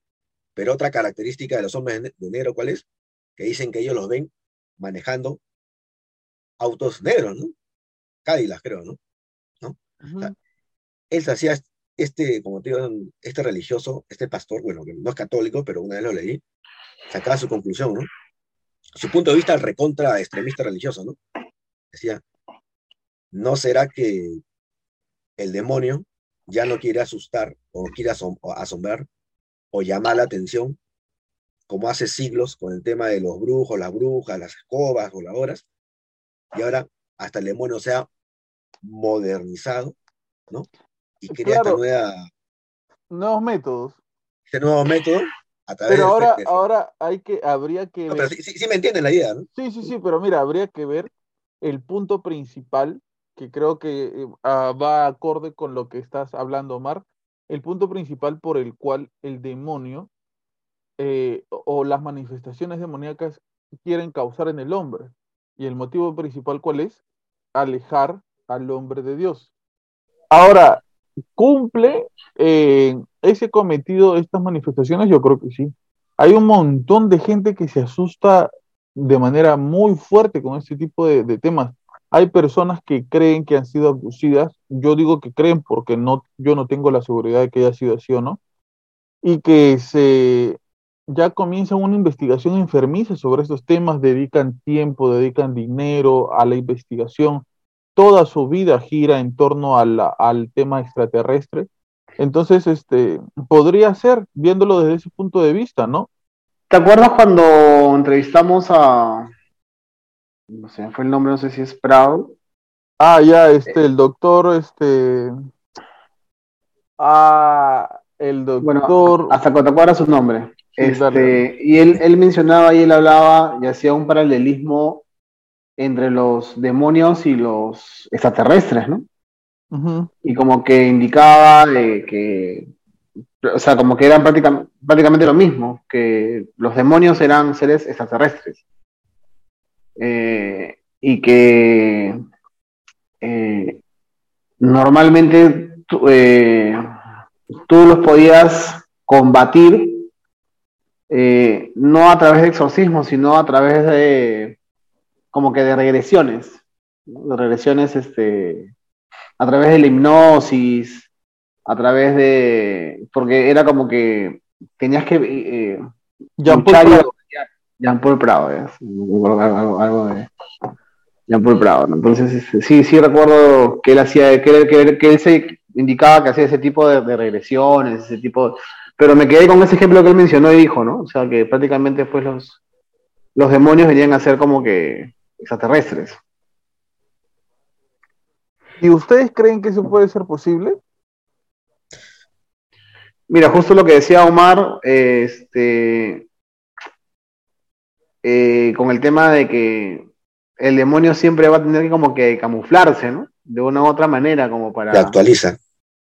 B: Pero otra característica de los hombres de negro, ¿cuál es? Que dicen que ellos los ven manejando autos negros, ¿no? Cádilas, creo, ¿no? ¿No? él se hacía este, como te digo, este religioso, este pastor, bueno, que no es católico, pero una vez lo leí, sacaba su conclusión, ¿no? Su punto de vista recontra extremista religioso, ¿no? Decía, ¿no será que el demonio ya no quiere asustar o quiere asombrar o llamar la atención, como hace siglos con el tema de los brujos, las brujas, las escobas, voladoras, y ahora hasta el demonio se ha modernizado, ¿no? Y crea esta nueva...
A: Nuevos métodos.
B: Este nuevo método a través
A: Pero ahora, ahora hay que, habría que
B: ver... sí, sí, me entienden la idea, ¿no?
A: Sí, sí, sí, pero mira, habría que ver el punto principal, que creo que ah, va acorde con lo que estás hablando, Omar, el punto principal por el cual el demonio eh, o las manifestaciones demoníacas quieren causar en el hombre. Y el motivo principal, ¿cuál es? Alejar al hombre de Dios. Ahora, ¿cumple eh, ese cometido estas manifestaciones? Yo creo que sí. Hay un montón de gente que se asusta de manera muy fuerte con este tipo de, temas. Hay personas que creen que han sido abducidas, yo digo que creen porque no, yo no tengo la seguridad de que haya sido así o no, y que se ya comienzan una investigación enfermiza sobre estos temas, dedican tiempo, dedican dinero a la investigación, toda su vida gira en torno al tema extraterrestre. Entonces, este, podría ser, viéndolo desde ese punto de vista, ¿no?
C: ¿Te acuerdas cuando entrevistamos a, no sé, fue el nombre, no sé si es Prado.
A: Ah, ya, este, el doctor, este. Ah, el doctor. Bueno,
C: hasta cuando te acuerdas su nombre. este, y él, él mencionaba y él hablaba y hacía un paralelismo entre los demonios y los extraterrestres, ¿no? Y como que indicaba de que, o sea, como que eran prácticamente, prácticamente lo mismo, que los demonios eran seres extraterrestres eh, y que eh, normalmente eh, tú los podías combatir no a través de exorcismo, sino a través de como que de regresiones, de regresiones este, a través de la hipnosis, a través de, porque era como que tenías que
A: ya
C: luchar Jean Paul Prado, algo, algo, de Jean Paul Prado. Entonces, este, sí, sí recuerdo que él hacía, que él, que, él se indicaba que hacía ese tipo de, regresiones, ese tipo, pero me quedé con ese ejemplo que él mencionó y dijo, ¿no? O sea, que prácticamente pues los, los demonios venían a ser como que extraterrestres.
A: ¿Y ustedes creen que eso puede ser posible?
C: Mira, justo lo que decía Omar, este, eh, con el tema de que el demonio siempre va a tener que como que camuflarse, ¿no? De una u otra manera, como para...
B: Se actualiza.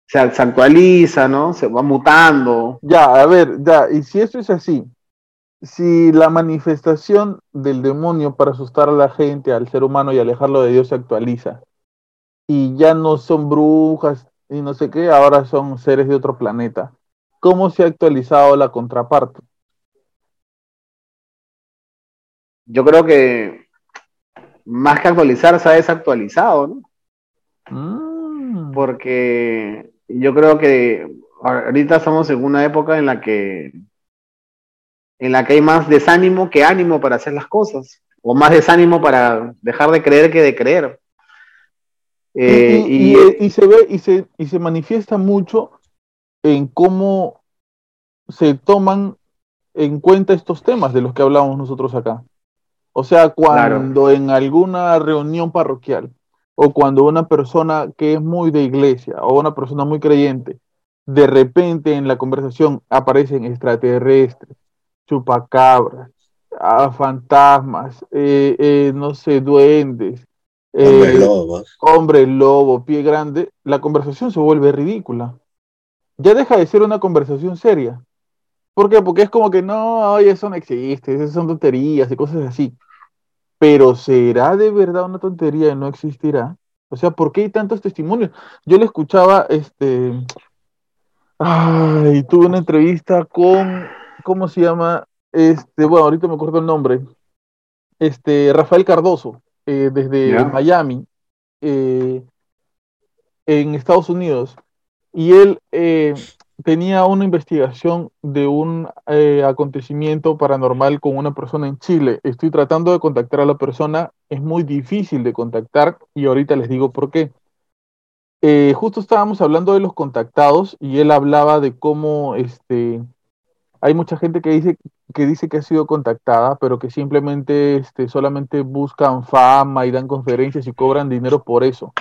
C: Se, actualiza, ¿no? Se va mutando.
A: Ya, a ver, ya, y si eso es así, si la manifestación del demonio para asustar a la gente, al ser humano y alejarlo de Dios se actualiza, y ya no son brujas y no sé qué, ahora son seres de otro planeta, ¿cómo se ha actualizado la contraparte?
C: yo creo que más que actualizar se ha desactualizado, ¿no? Mm. Porque yo creo que ahorita estamos en una época en la que en la que hay más desánimo que ánimo para hacer las cosas, o más desánimo para dejar de creer que de creer.
A: y, eh, se ve y se, y se manifiesta mucho en cómo se toman en cuenta estos temas de los que hablamos nosotros acá. O sea, cuando en alguna reunión parroquial o cuando una persona que es muy de iglesia o una persona muy creyente, de repente en la conversación aparecen extraterrestres, chupacabras, fantasmas, eh, eh, no sé, duendes,
B: Hombre lobo.
A: hombre lobo, pie grande, la conversación se vuelve ridícula. Ya deja de ser una conversación seria. ¿Por qué? Porque es como que no, oye, eso no existe, esas son tonterías y cosas así. Pero ¿será de verdad una tontería y no existirá? O sea, ¿por qué hay tantos testimonios? Yo le escuchaba, este, ay, tuve una entrevista con, ¿cómo se llama? Este, bueno, ahorita me acuerdo el nombre. Este, Rafael Cardoso, eh, desde. Miami, eh, en Estados Unidos. Y él eh, tenía una investigación de un eh, acontecimiento paranormal con una persona en Chile. Estoy tratando de contactar a la persona, es muy difícil de contactar y ahorita les digo por qué. Justo estábamos hablando de los contactados y él hablaba de cómo este, hay mucha gente que dice, que dice que ha sido contactada, pero que simplemente este, solamente buscan fama y dan conferencias y cobran dinero por eso.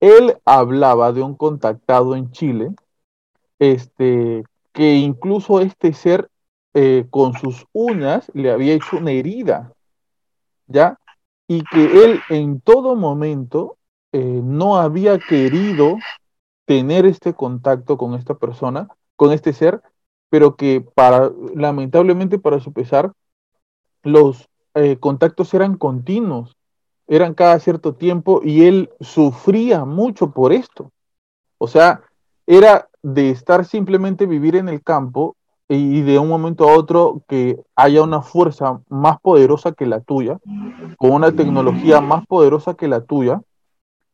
A: Él hablaba de un contactado en Chile este, que incluso este ser eh, con sus uñas le había hecho una herida, ¿ya? Y que él en todo momento eh, no había querido tener este contacto con esta persona, con este ser, pero que para, lamentablemente para su pesar, los eh, contactos eran continuos, eran cada cierto tiempo y él sufría mucho por esto. O sea, era de estar simplemente vivir en el campo y de un momento a otro que haya una fuerza más poderosa que la tuya, con una tecnología más poderosa que la tuya,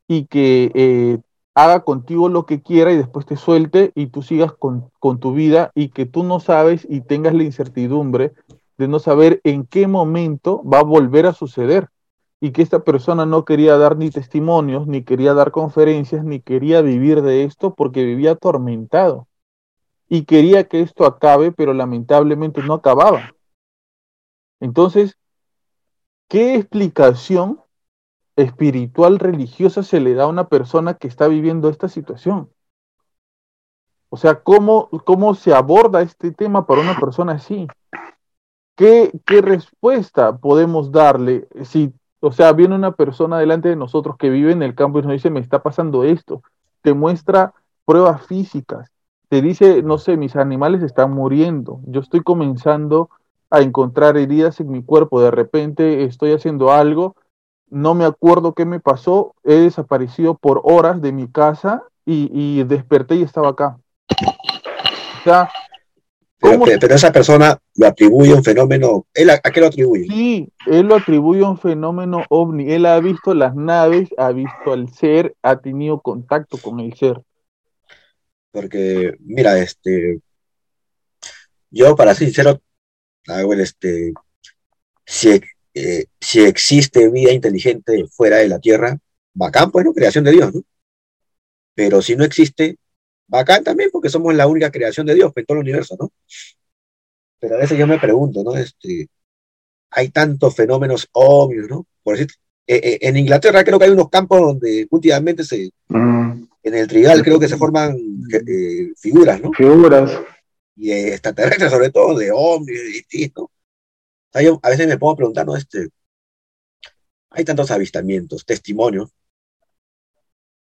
A: y que eh, haga contigo lo que quiera y después te suelte y tú sigas con, con tu vida y que tú no sabes y tengas la incertidumbre de no saber en qué momento va a volver a suceder y que esta persona no quería dar ni testimonios, ni quería dar conferencias, ni quería vivir de esto porque vivía atormentado y quería que esto acabe, pero lamentablemente no acababa. Entonces, ¿qué explicación espiritual religiosa se le da a una persona que está viviendo esta situación? O sea, ¿cómo, cómo se aborda este tema para una persona así? ¿Qué, qué respuesta podemos darle si o sea, viene una persona delante de nosotros que vive en el campo y nos dice, me está pasando esto. Te muestra pruebas físicas. Te dice, no sé, mis animales están muriendo. Yo estoy comenzando a encontrar heridas en mi cuerpo. De repente estoy haciendo algo. No me acuerdo qué me pasó. He desaparecido por horas de mi casa y, y desperté y estaba acá. O sea,
B: Pero,
A: ¿Cómo?
B: pero- pero esa persona lo atribuye a un fenómeno. ¿Él a, a qué lo atribuye?
A: Sí, él lo atribuye a un fenómeno ovni. Él ha visto las naves, ha visto al ser, ha tenido contacto con el ser.
B: Porque, mira, este. Yo, para ser sincero, a ver, este. Si, eh, si existe vida inteligente fuera de la Tierra, bacán, pues, ¿no? Creación de Dios, ¿no? Pero si no existe, bacán también, porque somos la única creación de Dios pues, en todo el universo, ¿no? Pero a veces yo me pregunto, ¿no? Este, hay tantos fenómenos obvios, ¿no? Por decir, eh, eh, en Inglaterra creo que hay unos campos donde últimamente se,
C: Mm,
B: en el trigal creo que se forman eh, figuras, ¿no?
C: figuras.
B: Y extraterrestres sobre todo, de de distintos. O sea, yo a veces me pongo a preguntar, ¿no? Este, hay tantos avistamientos, testimonios.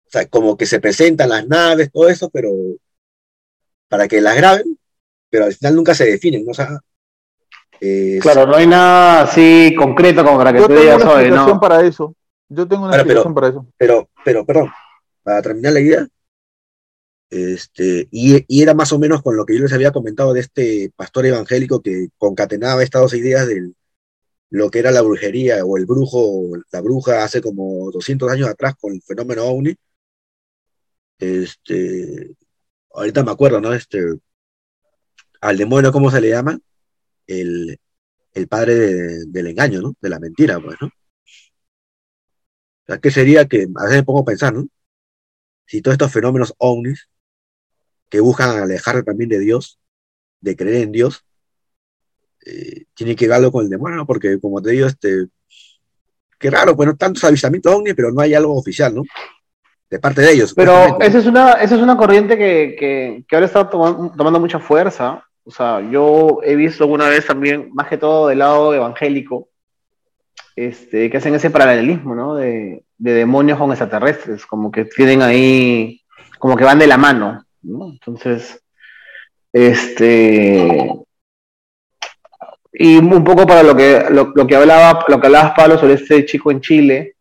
B: O sea, como que se presentan las naves, todo eso, pero para que las graben, pero al final nunca se definen, ¿no? O sea, eh,
C: Claro, no hay nada así concreto como para que
A: Yo
C: tú
A: tengo
C: digas,
A: una
C: oye,
A: explicación
C: no.
A: para eso. Yo tengo una
B: Ahora, pero-
A: explicación para eso.
B: pero, pero, perdón, para terminar la idea, este, y, era más o menos con lo que yo les había comentado de este pastor evangélico que concatenaba estas dos ideas de lo que era la brujería o el brujo, la bruja hace como 200 años atrás con el fenómeno OVNI. Este, ahorita me acuerdo, ¿no? Este, al demonio, ¿cómo se le llama? El, el padre de- del engaño, ¿no? De la mentira, pues, ¿no? O sea, ¿qué sería que, a veces me pongo a pensar, ¿no? Si todos estos fenómenos ovnis que buscan alejar también de Dios, de creer en Dios, eh, tiene que verlo con el demonio, porque como te digo, este, qué raro, pues no tantos avistamientos pero no hay algo oficial, ¿no? De parte de ellos.
C: Pero esa es una, esa es una corriente que, que, que ahora está tomando, tomando, mucha fuerza. O sea, yo he visto alguna vez también, más que todo del lado evangélico, este, que hacen ese paralelismo, ¿no? De, de demonios con extraterrestres, como que tienen ahí, como que van de la mano, ¿no? Entonces, este, y un poco para lo que, lo, lo, que hablaba, lo que hablabas, Pablo, sobre este chico en Chile,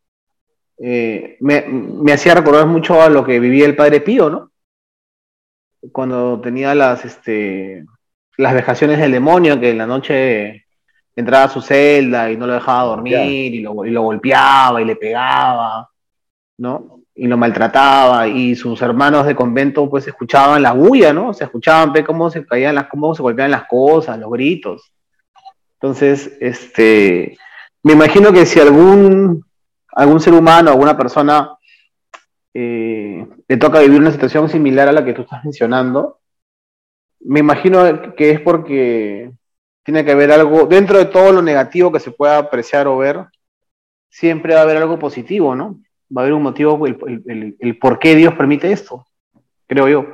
C: eh, me, me, hacía recordar mucho a lo que vivía el padre Pío, ¿no? Cuando tenía las, este, las vejaciones del demonio, que en la noche entraba a su celda y no lo dejaba dormir y lo, y lo golpeaba y le pegaba, ¿no? Y lo maltrataba y sus hermanos de convento pues escuchaban la bulla, ¿no? Se escuchaban ve cómo se caían las, cómo se golpeaban las cosas, los gritos. Entonces, este, me imagino que si algún, algún ser humano, alguna persona eh, le toca vivir una situación similar a la que tú estás mencionando, me imagino que es porque tiene que haber algo, dentro de todo lo negativo que se pueda apreciar o ver, siempre va a haber algo positivo, ¿no? Va a haber un motivo, el, el, el, el por qué Dios permite esto, creo yo.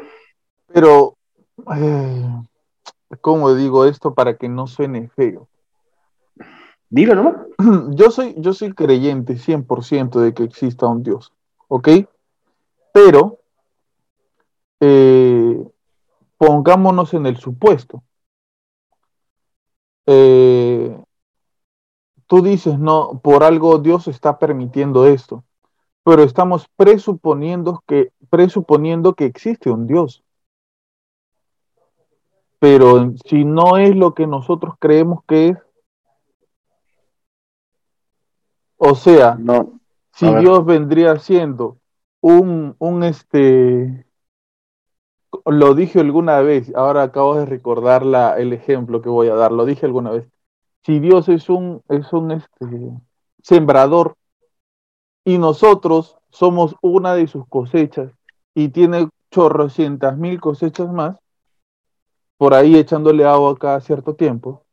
A: Pero, eh, ¿cómo digo esto para que no suene feo?
C: Dilo, ¿no?
A: Yo soy, yo soy creyente 100% de que exista un Dios, ¿ok? Pero, eh, pongámonos en el supuesto. Eh, tú dices, no, por algo Dios está permitiendo esto, pero estamos presuponiendo que, presuponiendo que existe un Dios. Pero si no es lo que nosotros creemos que es, o sea,
C: no.
A: si Dios vendría siendo un, un este, lo dije alguna vez, ahora acabo de recordar la, el ejemplo que voy a dar, lo dije alguna vez. Si Dios es un, es un este, sembrador y nosotros somos una de sus cosechas y tiene chorrocientas mil cosechas más, por ahí echándole agua cada cierto tiempo,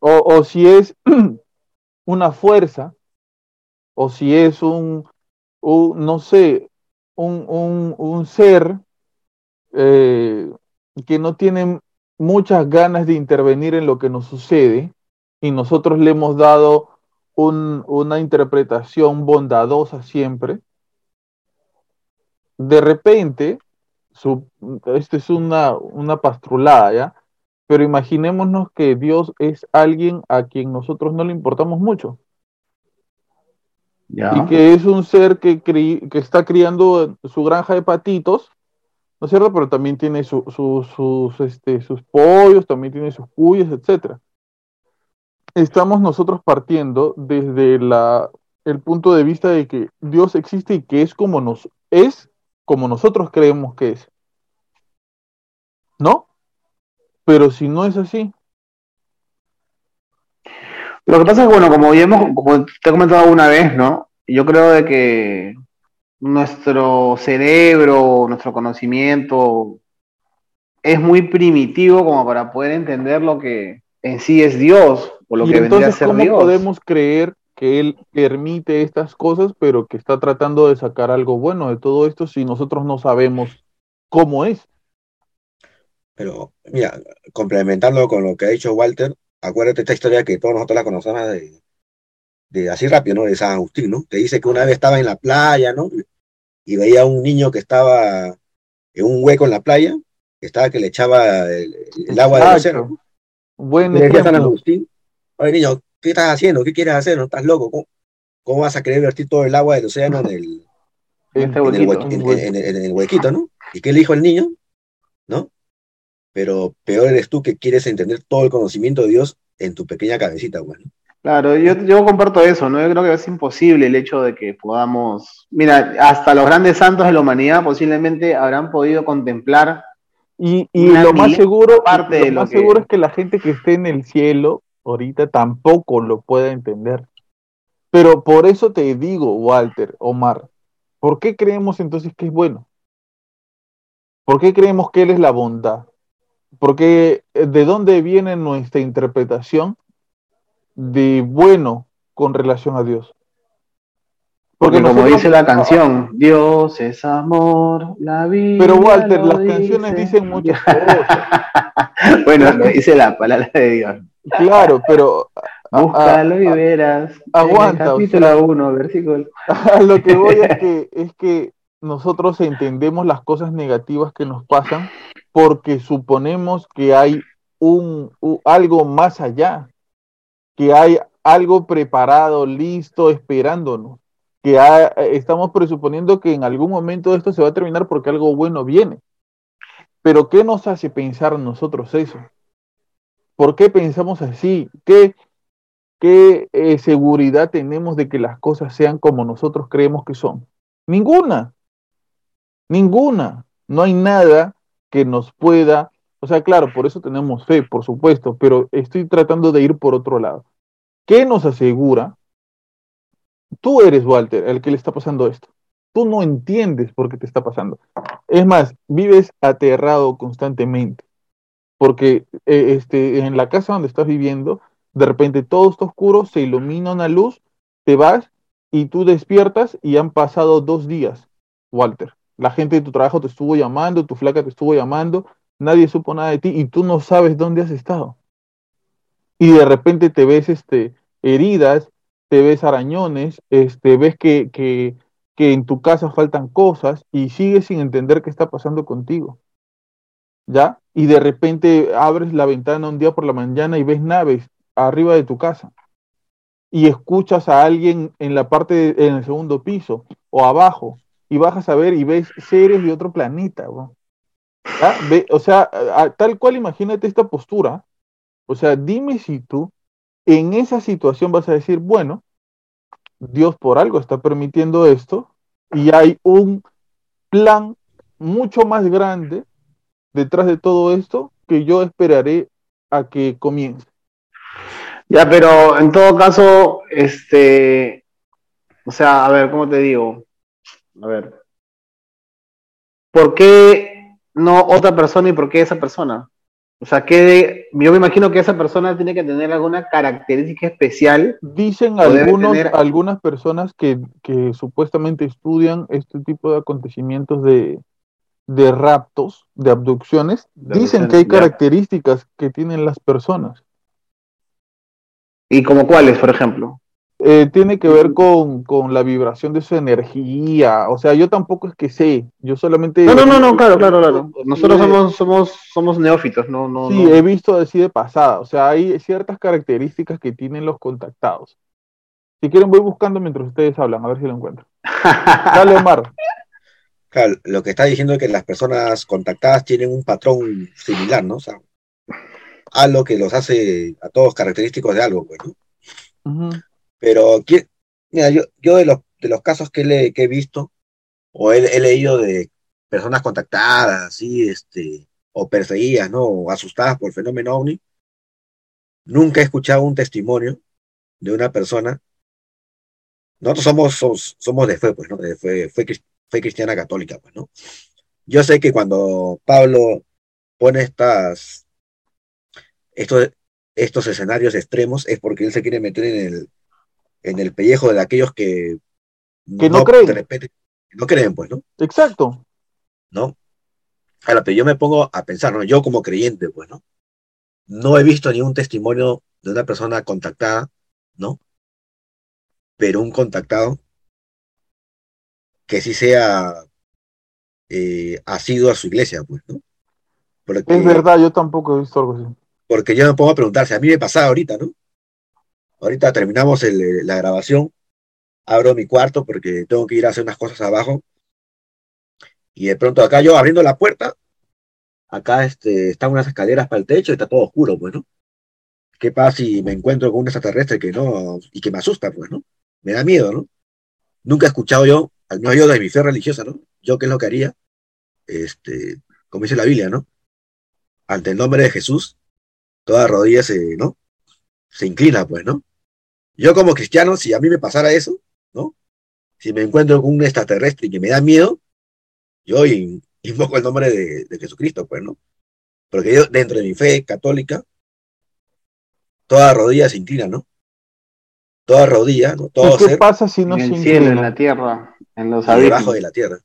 A: o, o si es una fuerza, o si es un, un no sé, un, un, un ser eh, que no tiene muchas ganas de intervenir en lo que nos sucede y nosotros le hemos dado un, una interpretación bondadosa siempre, de repente, su, esto es una, una pastrulada, ¿ya? Pero imaginémonos que Dios es alguien a quien nosotros no le importamos mucho.
C: Ya.
A: Y que es un ser que, cri que está criando su granja de patitos, ¿no es cierto? Pero también tiene su, su, sus, este, sus pollos, también tiene sus cuyes, etc. Estamos nosotros partiendo desde la, el punto de vista de que Dios existe y que es como nos es como nosotros creemos que es. ¿No? Pero si no es así.
C: Lo que pasa es bueno, como ya te he comentado una vez, ¿no? Yo creo de que nuestro cerebro, nuestro conocimiento es muy primitivo como para poder entender lo que en sí es Dios o lo
A: y
C: que vendría a
A: entonces,
C: ser
A: ¿cómo
C: Dios.
A: podemos creer que Él permite estas cosas, pero que está tratando de sacar algo bueno de todo esto si nosotros no sabemos cómo es?
B: Pero, mira, complementando con lo que ha dicho Walter, acuérdate esta historia que todos nosotros la conocemos de, de así rápido, ¿no? De San Agustín, ¿no? Que dice que una vez estaba en la playa, ¿no? Y veía a un niño que estaba en un hueco en la playa, que estaba que le echaba el, el agua del océano.
A: Buen
B: a San
A: ejemplo.
B: Agustín, oye niño, ¿qué estás haciendo? ¿Qué quieres hacer? ¿No estás loco? ¿Cómo, cómo vas a querer vertir todo el agua del océano en el,
C: Este
B: en el,
C: huequito.
B: hue- en- el huequito, ¿no? ¿Y qué le dijo el niño? ¿No? Pero peor eres tú que quieres entender todo el conocimiento de Dios en tu pequeña cabecita, güey. ¿no?
C: Claro, yo, yo comparto eso, ¿no? Yo creo que es imposible el hecho de que podamos, mira, hasta los grandes santos de la humanidad posiblemente habrán podido contemplar,
A: Y, y lo más seguro,
C: parte
A: lo más
C: que-
A: seguro es que la gente que esté en el cielo ahorita tampoco lo pueda entender. Pero por eso te digo, Walter, Omar, ¿por qué creemos entonces que es bueno? ¿Por qué creemos que Él es la bondad? Porque eh, de dónde viene nuestra interpretación de bueno con relación a Dios.
C: Porque, como dice la canción, Dios es amor, la vida.
A: Pero Walter, las canciones dicen muchas cosas.
C: bueno, dice la palabra de Dios.
A: Claro, pero.
C: Búscalo y verás.
A: Aguanta.
C: Capítulo 1, versículo.
A: lo que voy es que, es que nosotros entendemos las cosas negativas que nos pasan porque suponemos que hay un, algo más allá, que hay algo preparado, listo, esperándonos, que estamos presuponiendo que en algún momento esto se va a terminar porque algo bueno viene. Pero ¿qué nos hace pensar nosotros eso? ¿Por qué pensamos así? ¿Qué, qué eh, seguridad tenemos de que las cosas sean como nosotros creemos que son? Ninguna. Ninguna. No hay nada que nos pueda, o sea, claro, por eso tenemos fe, por supuesto, pero estoy tratando de ir por otro lado. ¿Qué nos asegura? Tú eres Walter, el que le está pasando esto. Tú no entiendes por qué te está pasando. Es más, vives aterrado constantemente, porque eh, este, en la casa donde estás viviendo, de repente todo está oscuro, se ilumina una luz, te vas y tú despiertas y han pasado dos días, Walter. La gente de tu trabajo te estuvo llamando, tu flaca te estuvo llamando, nadie supo nada de ti y tú no sabes dónde has estado. Y de repente te ves este, heridas, te ves arañones, este, ves que, que, que en tu casa faltan cosas y sigues sin entender qué está pasando contigo. ¿Ya? Y de repente abres la ventana un día por la mañana y ves naves arriba de tu casa. Y escuchas a alguien en la parte, en el segundo piso o abajo y bajas a ver y ves seres de otro planeta. o sea, tal cual imagínate esta postura. O sea, dime si tú en esa situación vas a decir, bueno, Dios por algo está permitiendo esto y hay un plan mucho más grande detrás de todo esto que yo esperaré a que comience.
C: Ya, pero en todo caso, este, o sea, a ver, ¿cómo te digo? A ver. ¿Por qué no otra persona y por qué esa persona? O sea, que yo me imagino que esa persona tiene que tener alguna característica especial.
A: Dicen algunos, algunas personas que, supuestamente estudian este tipo de acontecimientos de, raptos, de abducciones, dicen que hay características que tienen las personas.
C: ¿Y como cuáles, por ejemplo?
A: Eh, tiene que ver con, la vibración de su energía. O sea, yo tampoco es que sé, yo solamente...
C: No, no, no, no claro, claro, claro. Nosotros somos, somos, somos neófitos, no, no.
A: Sí, he visto así de pasada. O sea, hay ciertas características que tienen los contactados. Si quieren, voy buscando mientras ustedes hablan, a ver si lo encuentro. Dale, Omar.
B: Claro, lo que está diciendo es que las personas contactadas tienen un patrón similar, ¿no? O sea, algo que los hace a todos característicos de algo, pues, ¿no? Pero, mira, yo, yo de, los, de los casos que, le, he visto, o he, leído de personas contactadas, ¿sí? este, o perseguidas, ¿no? O asustadas por el fenómeno ovni, nunca he escuchado un testimonio de una persona. Nosotros somos, somos, de fe, pues, ¿no? De fe, fe, cristiana católica, pues, ¿no? Yo sé que cuando Pablo pone estas, estos, estos escenarios extremos es porque él se quiere meter en el, en el pellejo de aquellos que,
A: que no, creen.
B: no creen, pues, ¿no?
A: Exacto.
B: ¿No? Ahora, pero yo me pongo a pensar, ¿no? Yo como creyente, pues, ¿no? No he visto ni un testimonio de una persona contactada, ¿no? Pero un contactado que sí sea eh, asido a su iglesia, pues, ¿no?
A: es verdad, yo tampoco he visto algo así.
B: Porque yo me pongo a preguntar, si a mí me pasa ahorita, ¿no? Ahorita terminamos la grabación, abro mi cuarto porque tengo que ir a hacer unas cosas abajo. Y de pronto acá yo abriendo la puerta, acá este, están unas escaleras para el techo y está todo oscuro, pues, ¿no? ¿Qué pasa si me encuentro con un extraterrestre que no, y que me asusta, pues, ¿no? Me da miedo, ¿no? Nunca he escuchado yo, al menos yo de mi fe religiosa, ¿no? Yo qué es lo que haría, este, como dice la Biblia, ¿no? Ante el nombre de Jesús, toda rodilla se, ¿no? Se inclina, pues, ¿no? Yo como cristiano, si a mí me pasara eso, ¿no? Si me encuentro con un extraterrestre y que me da miedo, yo invoco el nombre de, de Jesucristo, pues, ¿no? Porque yo, dentro de mi fe católica, toda rodilla se inclina, ¿no? Toda rodilla, ¿no? Todo
A: ¿Y qué
B: ser
A: pasa si no
C: en
A: se
C: el cielo, en
A: inclina?
C: la tierra, en los abismos.
B: debajo de la tierra.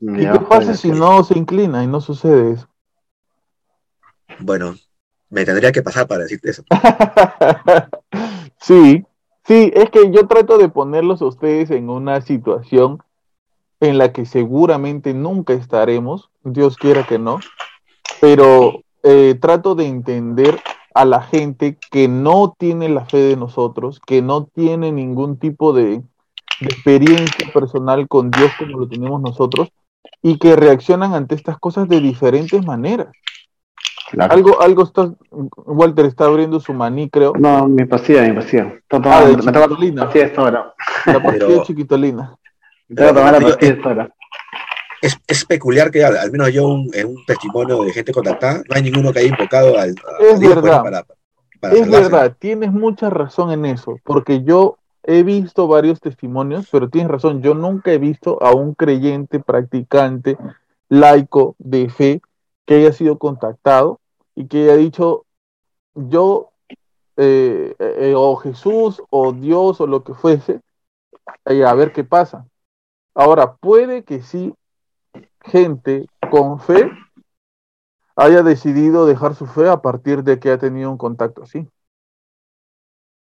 A: ¿Y qué pasa si no se inclina y no sucede eso?
B: Bueno, me tendría que pasar para decirte eso.
A: sí, sí, es que yo trato de ponerlos a ustedes en una situación en la que seguramente nunca estaremos, Dios quiera que no, pero eh, trato de entender a la gente que no tiene la fe de nosotros, que no tiene ningún tipo de, de experiencia personal con Dios como lo tenemos nosotros, y que reaccionan ante estas cosas de diferentes maneras. Algo, algo está, Walter está abriendo su maní, creo.
C: No, mi pastilla, mi pastilla.
A: Ah, de
C: tomando- me
A: chiquitolina.
C: la pastilla esta hora.
A: La pastilla
B: Pero-
A: chiquitolina.
C: Me tomar la pastilla a esta hora.
B: Es, es peculiar que al, al menos yo un- en un testimonio de gente contactada, no hay ninguno que haya invocado al, a
A: Es
B: Dios,
A: verdad.
B: para, para
A: Es
B: salvarse.
A: verdad, tienes mucha razón en eso, porque yo he visto varios testimonios, pero tienes razón, yo nunca he visto a un creyente, practicante, laico de fe que haya sido contactado y que haya dicho, yo, eh, eh, o Jesús, o Dios, o lo que fuese, eh, a ver qué pasa. Ahora, puede que sí, gente con fe haya decidido dejar su fe a partir de que ha tenido un contacto así.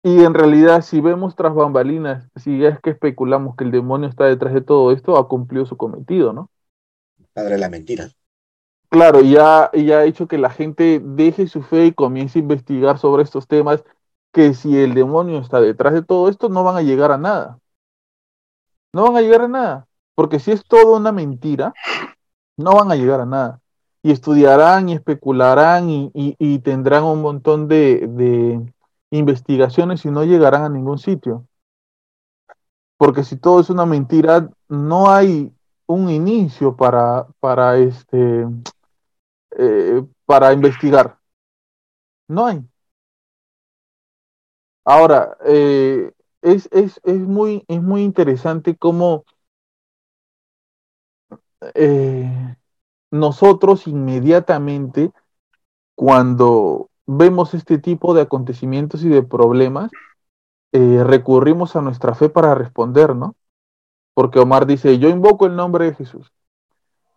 A: Y en realidad, si vemos tras bambalinas, si es que especulamos que el demonio está detrás de todo esto, ha cumplido su cometido, ¿no?
B: Padre de la mentira.
A: Claro, y ha hecho que la gente deje su fe y comience a investigar sobre estos temas, que si el demonio está detrás de todo esto, no van a llegar a nada. No van a llegar a nada, porque si es todo una mentira, no van a llegar a nada. Y estudiarán y especularán y, y- y tendrán un montón de, de investigaciones y no llegarán a ningún sitio. Porque si todo es una mentira, no hay un inicio para, para este eh, para investigar. No hay. Ahora, eh, es, es, es, muy, es muy interesante cómo eh, nosotros inmediatamente, cuando vemos este tipo de acontecimientos y de problemas, recurrimos a nuestra fe para responder, ¿no? Porque Omar dice, yo invoco el nombre de Jesús.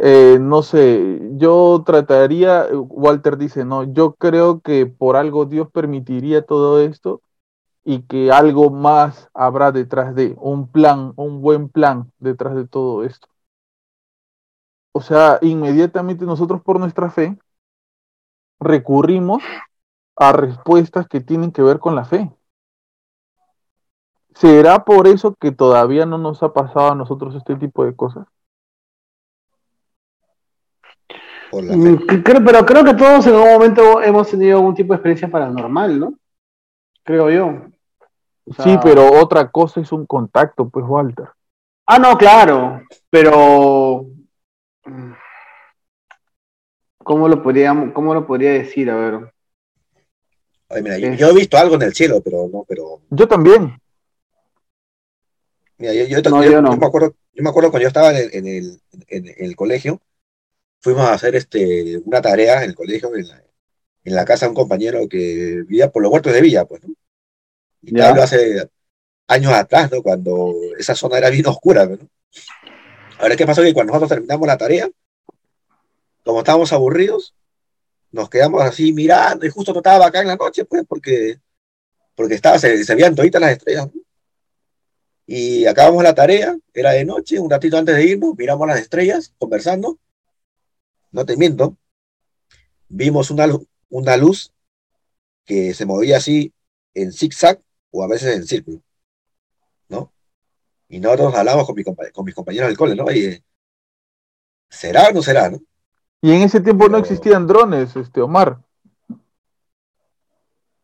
A: Eh, no sé, yo trataría, Walter dice, no, yo creo que por algo Dios permitiría todo esto y que algo más habrá detrás de un plan, un buen plan detrás de todo esto. O sea, inmediatamente nosotros por nuestra fe recurrimos a respuestas que tienen que ver con la fe. ¿Será por eso que todavía no nos ha pasado a nosotros este tipo de cosas?
B: Por la fe.
C: Mm, creo- pero creo que todos en algún momento hemos tenido algún tipo de experiencia paranormal, ¿no? Creo yo. O sea-
A: Sí, pero otra cosa es un contacto, pues Walter.
C: Ah, no, claro, pero ¿cómo lo podría, cómo lo podría decir? A ver.
B: Ay, mira, yo, he visto algo en el cielo, pero no, pero
A: Yo también.
B: mira, yo, yo-
C: No,
B: yo-
C: yo no.
B: yo me acuerdo, yo me acuerdo cuando yo estaba en el, en el, en- en el colegio, fuimos a hacer este una tarea en el colegio, en la, en la casa de un compañero que vivía por los huertos de Villa, pues, ¿no? Y te
C: Ya.
B: hablo hace años atrás, ¿no? Cuando esa zona era bien oscura, ¿no? Ahora, ¿qué pasó? Que cuando nosotros terminamos la tarea, como estábamos aburridos, nos quedamos así mirando y justo no estaba acá en la noche, pues, porque, porque estaba, se, se veían toditas las estrellas, ¿no? Y acabamos la tarea, era de noche, un ratito antes de irnos, miramos las estrellas, conversando. No te miento, vimos una, una luz que se movía así en zigzag o a veces en círculo, ¿no? Y nosotros hablamos con, mi con mis compañeros del cole, ¿no? Oye, ¿será o no será, no?
A: Y en ese tiempo no existían drones, este Omar.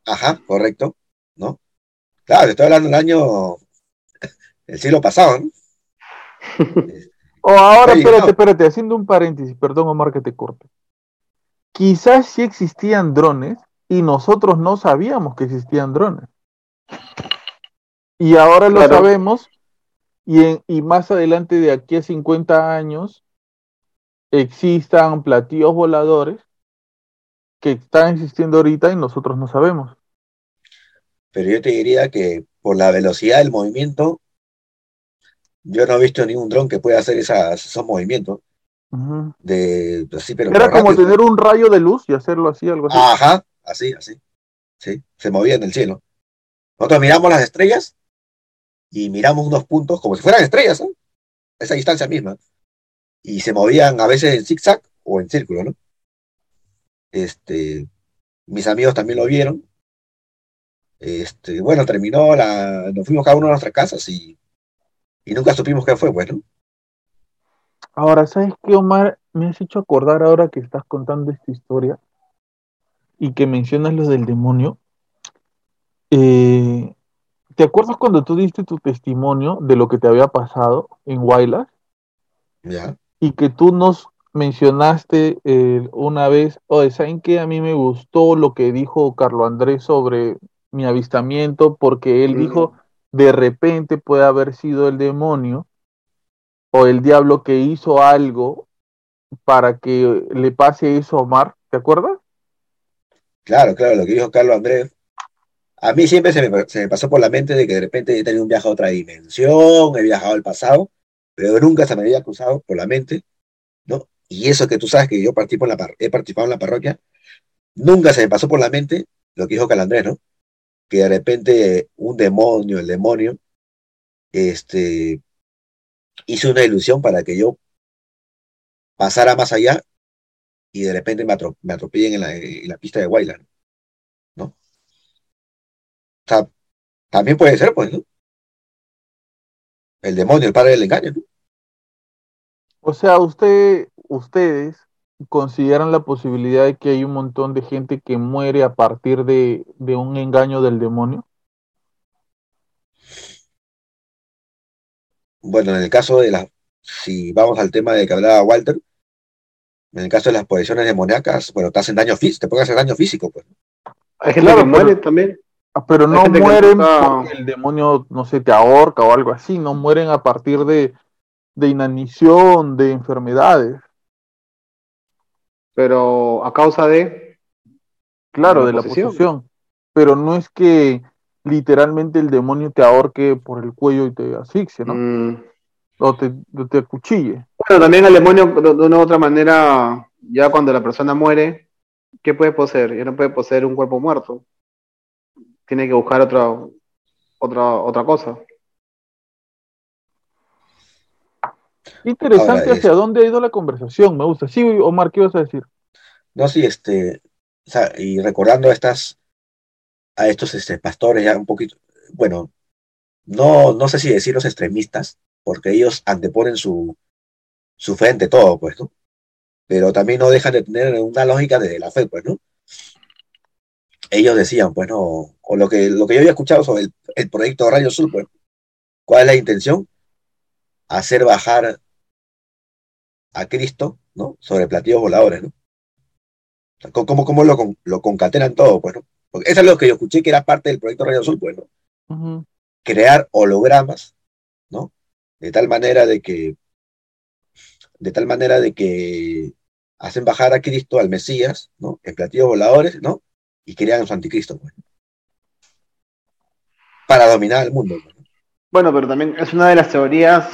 B: Ajá, correcto, ¿no? Claro, estoy hablando del año, el siglo pasado, ¿no?
A: O ahora, espérate,
B: no.
A: espérate, haciendo un paréntesis, perdón Omar que te corte. Quizás sí existían drones y nosotros no sabíamos que existían drones. Y ahora lo sabemos y, en- y más adelante de aquí a 50 años existan platillos voladores que están existiendo ahorita y nosotros no sabemos.
B: Pero yo te diría que por la velocidad del movimiento, yo no he visto ningún dron que pueda hacer esas, esos movimientos. De, así, pero
A: Era como
B: rápido.
A: tener un rayo de luz y hacerlo así, algo así.
B: Ajá, así, así. Sí, se movía en el cielo. Nosotros miramos las estrellas y miramos unos puntos como si fueran estrellas. Esa distancia misma. Y se movían a veces en zigzag o en círculo, ¿no? Este, mis amigos también lo vieron. Este, bueno, terminó la, nos fuimos cada uno a nuestras casas y, y nunca supimos qué fue, bueno.
A: Ahora, ¿sabes qué, Omar? Me has hecho acordar ahora que estás contando esta historia y que mencionas lo del demonio. Eh, ¿te acuerdas cuando tú diste tu testimonio de lo que te había pasado en Wailas?
B: Ya,
A: y que tú nos mencionaste eh, una vez, oye, ¿saben qué? A mí me gustó lo que dijo Carlo Andrés sobre mi avistamiento, porque él
C: Mm.
A: dijo, de repente puede haber sido el demonio o el diablo que hizo algo para que le pase eso a Omar, ¿te acuerdas?
B: claro, claro, lo que dijo Carlos Andrés. A mí siempre se me, pasó por la mente de que de repente he tenido un viaje a otra dimensión, he viajado al pasado, pero nunca se me había cruzado por la mente, ¿no? Y eso que tú sabes que yo participo en la he participado en la parroquia, nunca se me pasó por la mente lo que dijo Calandrés, ¿no? Que de repente un demonio, el demonio, este, hizo una ilusión para que yo pasara más allá y de repente me, atro- atropellen en la, en la pista de Wayland, ¿no? También puede ser, pues, ¿no? El demonio, el padre del engaño, ¿no?
A: O sea, usted, ustedes consideran la posibilidad de que hay un montón de gente que muere a partir de, de un engaño del demonio.
B: Bueno, en el caso de las, si vamos al tema de que hablaba Walter, en el caso de las posesiones demoníacas, bueno, te hacen daño físico, te pueden hacer daño físico, pues.
C: Hay gente
A: Claro,
C: que muere
A: pero-
C: también.
A: Ah, Pero no mueren porque el demonio, no sé, te ahorca o algo así, no mueren a partir de, de inanición, de enfermedades,
C: Pero a causa de.
A: claro,
C: De la posesión.
A: posesión. Pero no es que literalmente el demonio te ahorque por el cuello y te asfixie, ¿no?
C: Mm,
A: O te, te acuchille.
C: Bueno, también el demonio, de de una u otra manera, ya cuando la persona muere, ¿qué puede poseer? Ya no puede poseer un cuerpo muerto. Tiene que buscar otra, otra, otra cosa.
A: Qué interesante
B: Ahora,
A: hacia
B: es-
A: dónde ha ido la conversación, me gusta. Sí, Omar, ¿qué ibas a decir?
B: No, sí, este, o sea, y recordando a estas, a estos este, pastores ya un poquito, bueno, no, no sé si decir los extremistas, porque ellos anteponen su, su fe ante todo, pues, ¿no? Pero también no dejan de tener una lógica de la fe, pues, ¿no? Ellos decían, pues, no, o lo que, lo que yo había escuchado sobre el, el proyecto Rayo Sur, pues, ¿cuál es la intención? Hacer bajar a Cristo, ¿no? Sobre platillos voladores, ¿no? O sea, ¿Cómo, cómo lo, con- lo concatenan todo? Pues, ¿no? Porque eso es lo que yo escuché que era parte del proyecto Rayo Azul, pues, ¿no? Crear hologramas, ¿no? De tal manera de que, de tal manera de que hacen bajar a Cristo, al Mesías, ¿no? En platillos voladores, ¿no? Y crean su anticristo, pues. Para dominar el mundo, pues, ¿no?
C: Bueno, pero también es una de las teorías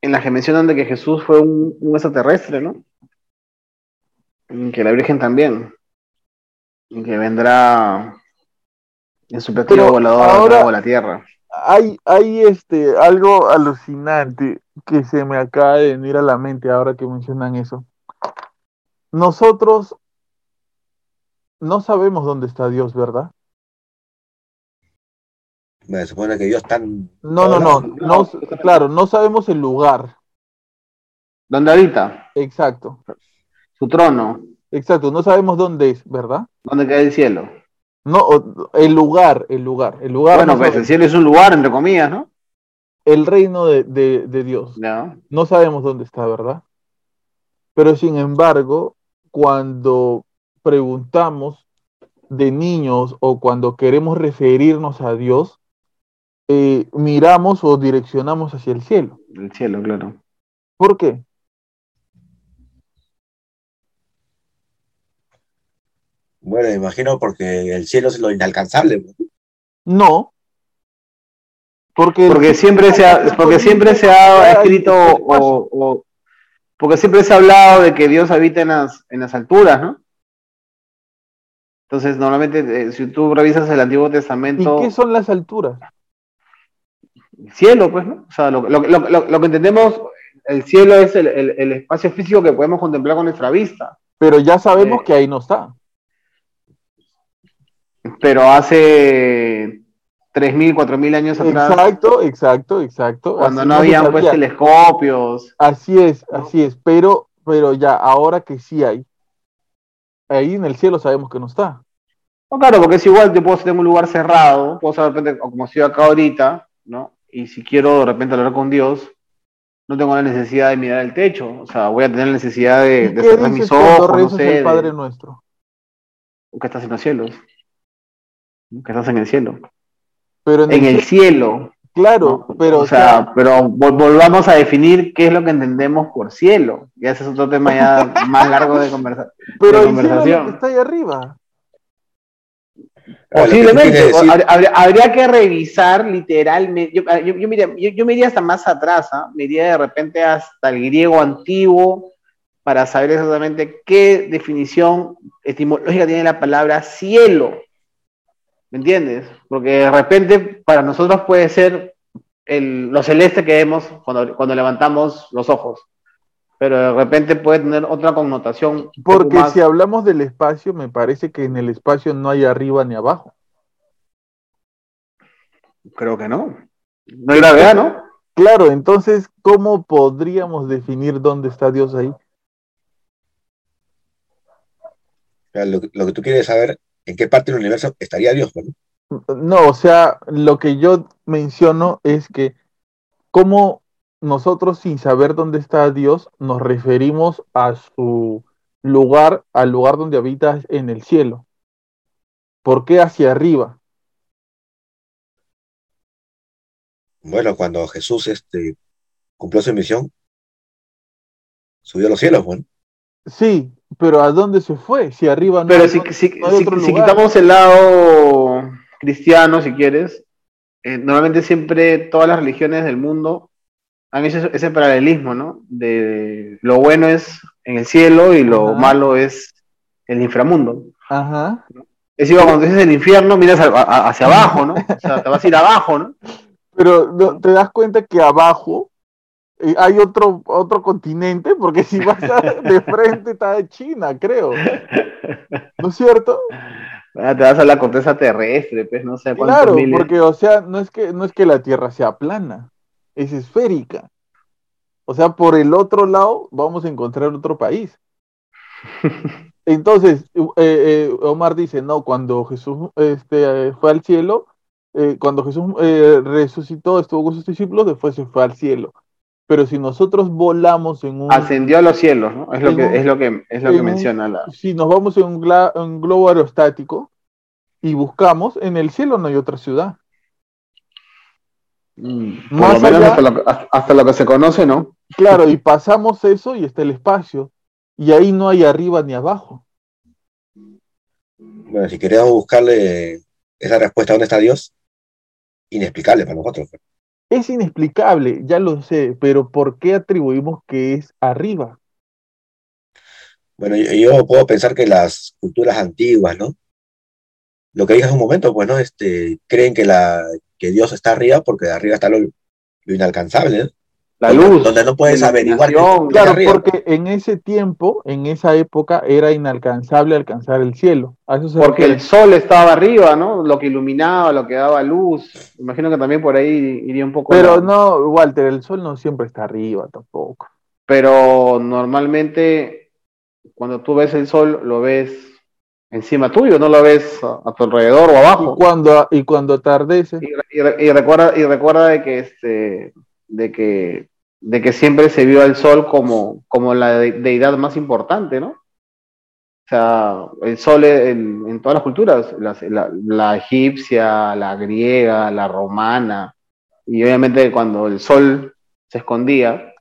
C: en las que mencionan de que Jesús fue un, un extraterrestre, ¿no? Y que la Virgen también. Y que vendrá en su platillo
A: Pero
C: volador a
A: ahora-
C: la tierra.
A: Hay, hay este, algo alucinante que se me acaba de venir a la mente ahora que mencionan eso. Nosotros no sabemos dónde está Dios, ¿verdad?
B: Me supone que ellos están.
A: No, no, no, no, claro, no sabemos el lugar.
C: ¿Dónde habita?
A: Exacto,
C: Su trono.
A: exacto, no sabemos dónde es, ¿verdad?
C: ¿Dónde queda el cielo?
A: No, el lugar, el lugar, el lugar,
C: Bueno,
A: no
C: pues el cielo es un lugar, entre comillas, ¿no?
A: el reino de, de- de Dios.
C: Ya.
A: No sabemos dónde está, ¿verdad? Pero sin embargo, cuando preguntamos de niños o cuando queremos referirnos a Dios, eh, miramos o direccionamos hacia el cielo.
C: El cielo, claro.
A: ¿Por qué?
B: Bueno, imagino porque el cielo es lo inalcanzable. No.
A: Porque,
C: porque siempre se ha, porque siempre se ha escrito o, porque siempre se ha hablado de que Dios habita en las, en las alturas, ¿no? Entonces, normalmente, eh, si tú revisas el Antiguo Testamento.
A: ¿Y qué son las alturas?
C: Cielo, pues, ¿no? O sea, lo, lo- lo- lo- lo que entendemos, el cielo es el, el- el espacio físico que podemos contemplar con nuestra vista.
A: Pero ya sabemos
C: Eh,
A: que ahí no está.
C: Pero hace 3.000, 4.000 años atrás,
A: Exacto, exacto, exacto.
C: cuando
A: Así
C: no habían pues telescopios,
A: Así es, así es. Pero, pero ya, ahora que sí hay. Ahí en el cielo sabemos que no está.
C: No, claro, porque es igual, yo puedo estar en un lugar cerrado, puedo estar como estoy acá ahorita, ¿no? Y si quiero de repente hablar con Dios, no tengo la necesidad de mirar el techo, o sea, voy a tener la necesidad de,
A: ¿Y
C: de
A: qué
C: cerrar mis ojos, no sé,
A: el Padre
C: de-
A: Nuestro?
C: que estás en los cielos, que estás en el cielo,
A: Pero en,
C: en
A: el
C: el
A: cielo, claro,
C: ¿no?
A: pero
C: o sea, pero vol- volvamos a definir qué es lo que entendemos por cielo, y ese es otro tema ya más largo de conversar.
A: pero
C: de
A: el cielo
C: conversación.
A: está ahí arriba.
B: Que tú
C: Posiblemente, habría, que revisar literalmente. Yo, yo, yo, mira- yo- yo me iría hasta más atrás, ¿ah? me iría de repente hasta el griego antiguo para saber exactamente qué definición etimológica tiene la palabra cielo. ¿Me entiendes? Porque de repente para nosotros puede ser el, lo celeste que vemos cuando, cuando levantamos los ojos, pero de repente puede tener otra connotación.
A: Porque
C: más-
A: si hablamos del espacio, me parece que en el espacio no hay arriba ni abajo.
C: Creo que no. No hay gravedad, ¿no?
A: Claro, entonces, ¿cómo podríamos definir dónde está Dios ahí?
B: Lo, que- lo que tú quieres saber, en qué parte del universo estaría Dios, ¿no?
A: No, o sea, lo que yo menciono es que cómo nosotros sin saber dónde está Dios nos referimos a su lugar, al lugar donde habita en el cielo. ¿Por qué hacia arriba?
B: Bueno, cuando Jesús este, cumplió su misión, subió a los cielos, bueno.
A: Sí, pero ¿a dónde se fue? Si arriba no
C: Pero
A: hay
C: si, si,
A: no hay
C: si-
A: otro
C: si
A: lugar.
C: quitamos el lado cristiano, si quieres, eh, normalmente siempre todas las religiones del mundo han hecho ese- paralelismo, ¿no? De lo bueno es en el cielo y lo
A: Ajá.
C: malo es el inframundo.
A: Ajá.
C: Es igual, cuando dices el infierno, miras a- a- hacia abajo, ¿no? O sea, te vas a ir abajo, ¿no?
A: Pero no, te das cuenta que abajo eh, hay otro, otro continente, porque si vas a- de frente está China, creo. ¿No es cierto?
C: Ah, Te vas a la corteza terrestre, pues no sé cuántos
A: Claro,
C: miles.
A: porque, o sea, no es que, no es que la Tierra sea plana, es esférica. O sea, por el otro lado vamos a encontrar otro país. Entonces, eh, eh, Omar dice, no, cuando Jesús este, fue al cielo, eh, cuando Jesús resucitó, estuvo con sus discípulos, después se fue al cielo. Pero si nosotros volamos en un,
C: Ascendió a los cielos, ¿no? Es lo que,
A: un-
C: es lo que, es lo que menciona la.
A: si nos vamos en un, gla- un globo aerostático y buscamos, en el cielo no hay otra ciudad.
C: Mm, Por
A: Más
C: lo menos
A: allá-
C: hasta lo, que- hasta- lo que se conoce, ¿no?
A: Claro, y pasamos eso y está el espacio. Y ahí no hay arriba ni abajo.
B: Bueno, si queremos buscarle esa respuesta a dónde está Dios, inexplicable para nosotros.
A: Es inexplicable, ya lo sé, pero ¿por qué atribuimos que es arriba?
B: Bueno, yo, yo puedo pensar que las culturas antiguas, ¿no? Lo que dije hace un momento, pues, ¿no? Este, creen que, la, que Dios está arriba porque de arriba está lo, lo inalcanzable, ¿no?
C: La
B: Donde-
C: luz.
B: Donde no puedes averiguar.
A: Claro,
B: arriba.
A: porque en ese tiempo, en esa época, era inalcanzable alcanzar el cielo. A eso se
C: Porque
A: refiere.
C: el sol estaba arriba, ¿no? Lo que iluminaba, lo que daba luz. Imagino que también por ahí iría un poco.
A: Pero
C: la-
A: no, Walter, el sol no siempre está arriba tampoco.
C: Pero normalmente, cuando tú ves el sol, lo ves encima tuyo, no lo ves a, a tu alrededor o
A: Y
C: abajo.
A: cuando, y cuando atardece,
C: Y, y re- y recuerda, y recuerda de que este, de que, de que siempre se vio al sol como, como la de- deidad más importante, ¿no? O sea, el sol en, en todas las culturas, la egipcia, la griega, la romana, y obviamente cuando el sol se escondía,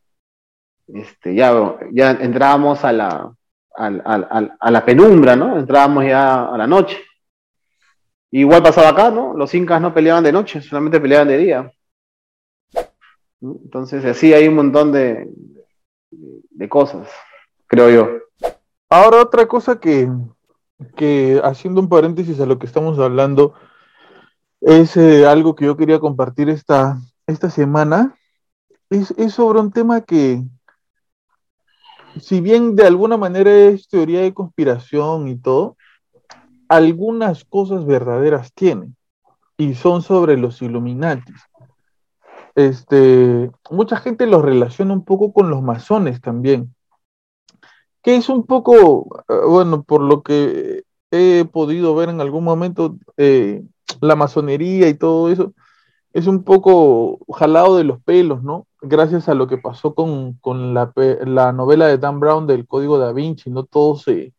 C: este, ya, ya entrábamos a la, a la penumbra, ¿no? Entrábamos ya a la noche. Igual pasaba acá, ¿no? Los incas no peleaban de noche, solamente peleaban de día. Entonces, así hay un montón de, de cosas, creo yo.
A: Ahora otra cosa que, que, haciendo un paréntesis a lo que estamos hablando, es eh, algo que yo quería compartir esta, esta semana, es sobre un tema que, si bien de alguna manera es teoría de conspiración y todo, algunas cosas verdaderas tiene y son sobre los Illuminati. Este, mucha gente los relaciona un poco con los masones también, que es un poco, eh, bueno, por lo que he podido ver en algún momento, eh, la masonería y todo eso, es un poco jalado de los pelos, ¿no? Gracias a lo que pasó con, la, la, novela de Dan Brown del Código da Vinci, ¿no? Todo se,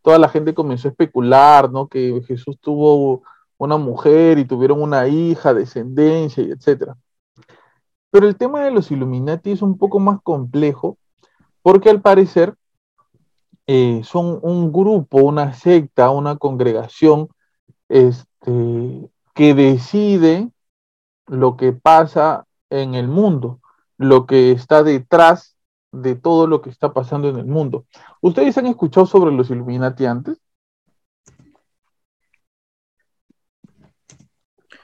A: toda la gente comenzó a especular, ¿no? Que Jesús tuvo una mujer y tuvieron una hija, descendencia, y etcétera. Pero el tema de los Illuminati es un poco más complejo, porque al parecer eh, son un grupo, una secta, una congregación este, que decide lo que pasa en el mundo, lo que está detrás de todo lo que está pasando en el mundo. ¿Ustedes han escuchado sobre los Illuminati antes?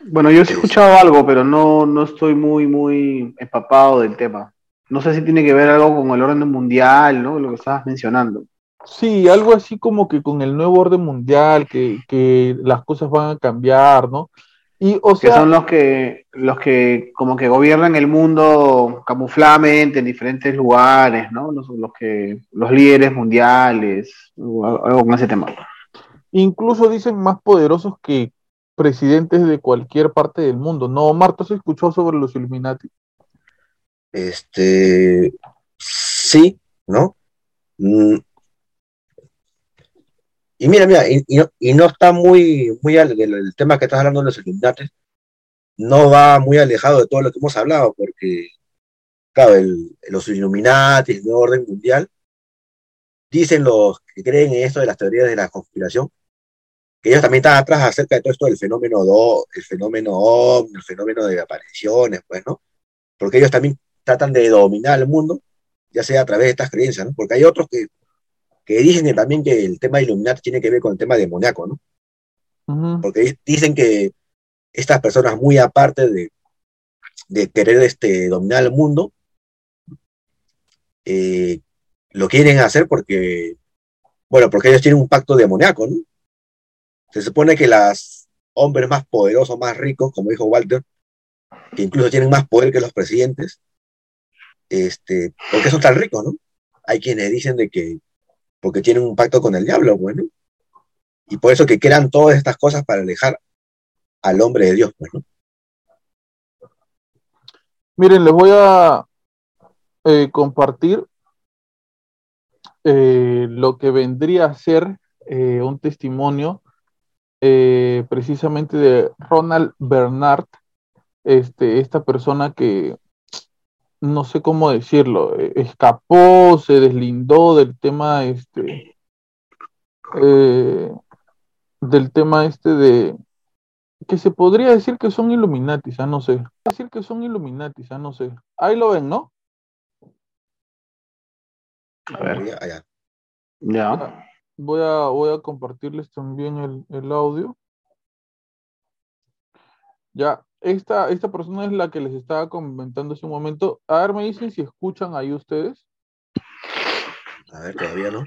C: Bueno, yo he escuchado algo, pero no, no estoy muy, muy empapado del tema. No sé si tiene que ver algo con el orden mundial, ¿no? Lo que estabas mencionando.
A: Sí, algo así como que con el nuevo orden mundial, que, que las cosas van a cambiar, ¿no?
C: Y, o sea, que son los que, los que como que gobiernan el mundo camufladamente en diferentes lugares, ¿no? Los, los que, los líderes mundiales, algo con ese tema.
A: Incluso dicen más poderosos que presidentes de cualquier parte del mundo. ¿No, Marta, se escuchó sobre los Illuminati?
B: Este, sí, ¿no? Y mira, mira, y, no, está muy, muy el, tema que estás hablando de los Illuminati, no va muy alejado de todo lo que hemos hablado, porque, claro, los Illuminati, el nuevo orden mundial, dicen los que creen en esto de las teorías de la conspiración, que ellos también están atrás acerca de todo esto del fenómeno do, el fenómeno el fenómeno de apariciones, pues, ¿no? Porque ellos también tratan de dominar el mundo, ya sea a través de estas creencias, ¿no? Porque hay otros que que dicen también que el tema de Illuminati tiene que ver con el tema demoníaco, ¿no? Porque dicen que estas personas, muy aparte de, de querer este, dominar el mundo, eh, lo quieren hacer porque, bueno, porque ellos tienen un pacto demoníaco, ¿no? Se supone que los hombres más poderosos, más ricos, como dijo Walter, que incluso tienen más poder que los presidentes, este, porque son tan ricos, ¿no? Hay quienes dicen de que porque tienen un pacto con el diablo, bueno. Y por eso que crean todas estas cosas para alejar al hombre de Dios, pues,
A: Miren, les voy a eh, compartir eh, lo que vendría a ser eh, un testimonio precisamente de Ronald Bernard, este, esta persona que no sé cómo decirlo, eh, escapó, se deslindó del tema este, eh, del tema este de que se podría decir que son Illuminatis, ah, no sé. Decir que son Illuminatis, ah, no sé. Ahí lo ven, ¿no?
C: A ver. Ya.
A: Voy a, voy a compartirles también el, el audio. Ya, esta, esta persona es la que les estaba comentando hace un momento. A ver, me dicen si escuchan ahí ustedes.
B: A ver, todavía no.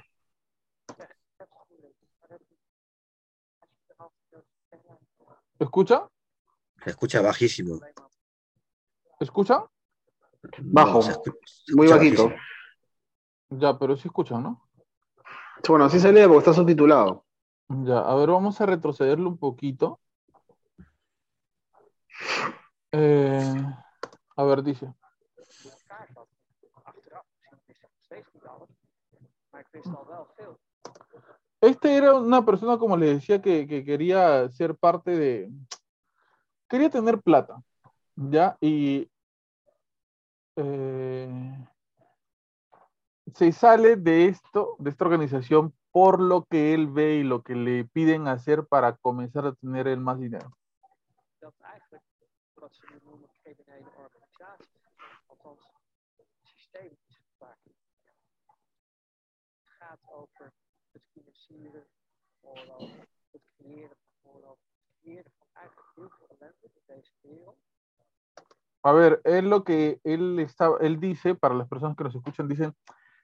A: ¿Escucha?
B: Se escucha bajísimo.
A: ¿Escucha?
C: Bajo. muy bajito.
A: Ya, pero sí escuchan, ¿no?
C: Bueno, así se lee porque está subtitulado.
A: Ya, a ver, vamos a retrocederlo un poquito. Eh, a ver, dice. Este era una persona, como le decía, que, quería ser parte de... Quería tener plata, ¿ya? Y... Eh, se sale de esto, de esta organización, por lo que él ve y lo que le piden hacer para comenzar a tener el más dinero.
D: Criminele organisatie, althans het systeem is vaak. Het gaat over het financieren van het creëren van oorlog, het creëren van eigenlijk heel.
A: A ver, él lo que él está, él dice, para las personas que nos escuchan, dicen,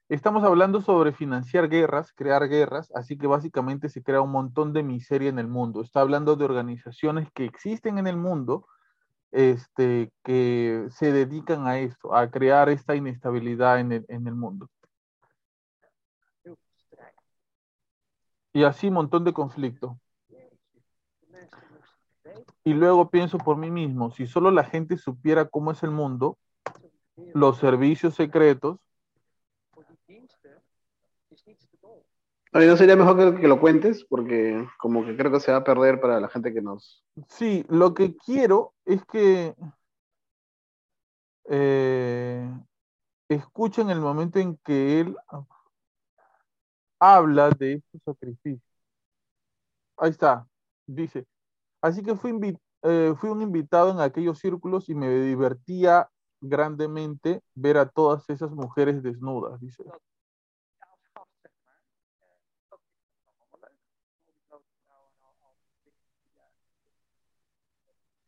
A: estamos hablando sobre financiar guerras, crear guerras, así que básicamente se crea un montón de miseria en el mundo. Está hablando de organizaciones que existen en el mundo, este, que se dedican a esto, a crear esta inestabilidad en el, en el mundo. Y así un montón de conflicto. Y luego pienso por mí mismo, si solo la gente supiera cómo es el mundo, los servicios secretos,
C: Oye, ¿no sería mejor que, lo cuentes? Porque como que creo que se va a perder para la gente que nos...
A: Sí, lo que quiero es que eh, escuchen el momento en que él habla de estos sacrificios. Ahí está, dice. Así que fui, eh, fui un invitado en aquellos círculos y me divertía grandemente ver a todas esas mujeres desnudas, dice.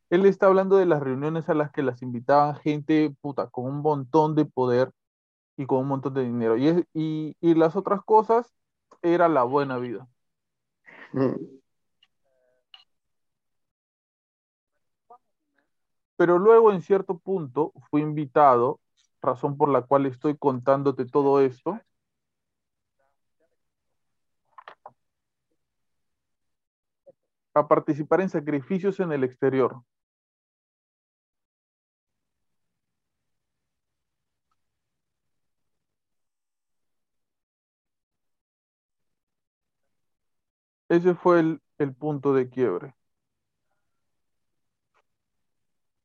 A: Él está hablando de las reuniones a las que las invitaban gente puta, con un montón de poder y con un montón de dinero. Y, y, y las otras cosas era la buena vida. Pero luego en cierto punto fui invitado, razón por la cual estoy contándote todo esto, a participar en sacrificios en el exterior. Ese fue el, el punto de quiebre.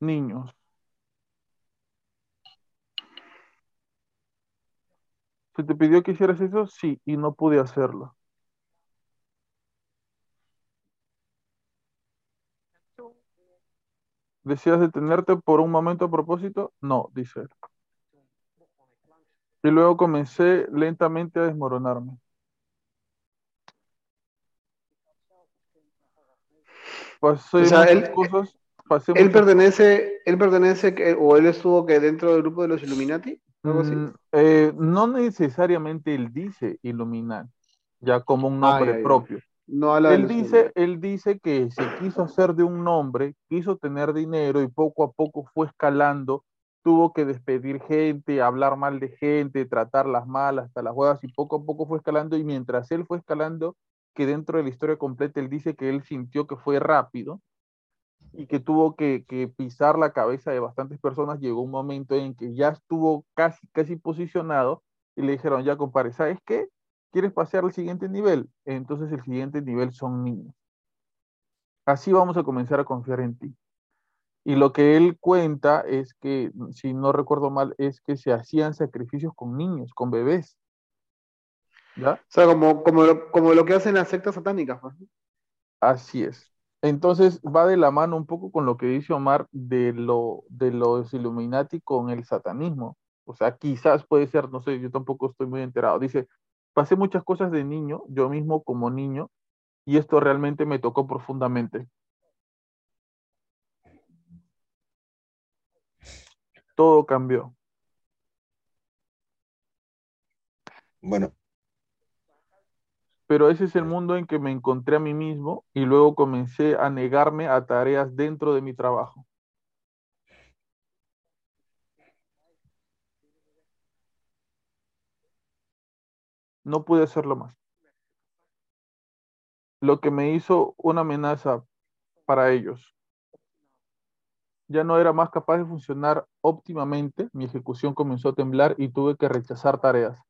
A: Niños. ¿Se te pidió que hicieras eso? Sí, y no pude hacerlo. ¿Deseas detenerte por un momento a propósito? No, dice él. Y luego comencé lentamente a desmoronarme. Pasé
C: O sea, él-
A: cosas, pasé
C: Él
A: muchas-
C: pertenece, él pertenece, que- o él estuvo que dentro del grupo de los Illuminati, algo así.
A: Mm, eh, no necesariamente él dice iluminar, ya como un nombre
C: ya.
A: propio.
C: No habla de
A: Él dice, él dice que se quiso hacer de un nombre, quiso tener dinero y poco a poco fue escalando, tuvo que despedir gente, hablar mal de gente, tratarlas mal hasta las huevas y poco a poco fue escalando y mientras él fue escalando, que dentro de la historia completa él dice que él sintió que fue rápido y que tuvo que, pisar la cabeza de bastantes personas, llegó un momento en que ya estuvo casi, casi posicionado y le dijeron, ya compadre, ¿sabes qué? ¿Quieres pasar al siguiente nivel? Entonces el siguiente nivel son niños. Así vamos a comenzar a confiar en ti. Y lo que él cuenta es que, si no recuerdo mal, es que se hacían sacrificios con niños, con bebés. ¿Ya?
C: O sea, como, como, lo, como lo que hacen las sectas satánicas. pues.
A: Así es. Entonces va de la mano un poco con lo que dice Omar de lo de los Illuminati con el satanismo. O sea, quizás puede ser, no sé, yo tampoco estoy muy enterado. Dice, pasé muchas cosas de niño, yo mismo como niño, y esto realmente me tocó profundamente. Todo cambió.
B: Bueno,
A: Pero ese es el mundo en que me encontré a mí mismo y luego comencé a negarme a tareas dentro de mi trabajo. No pude hacerlo más. Lo que me hizo una amenaza para ellos. Ya no era más capaz de funcionar óptimamente, mi ejecución comenzó a temblar y tuve que rechazar tareas.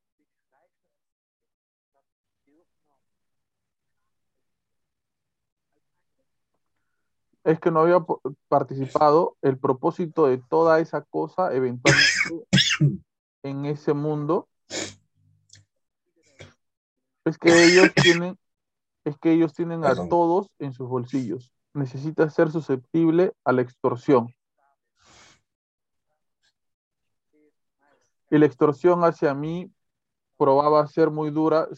A: Es que no había participado el propósito de toda esa cosa eventualmente en ese mundo Es que ellos tienen, es que ellos tienen a todos en sus bolsillos. Necesita ser susceptible a la extorsión. Y la extorsión hacia mí probaba ser muy dura.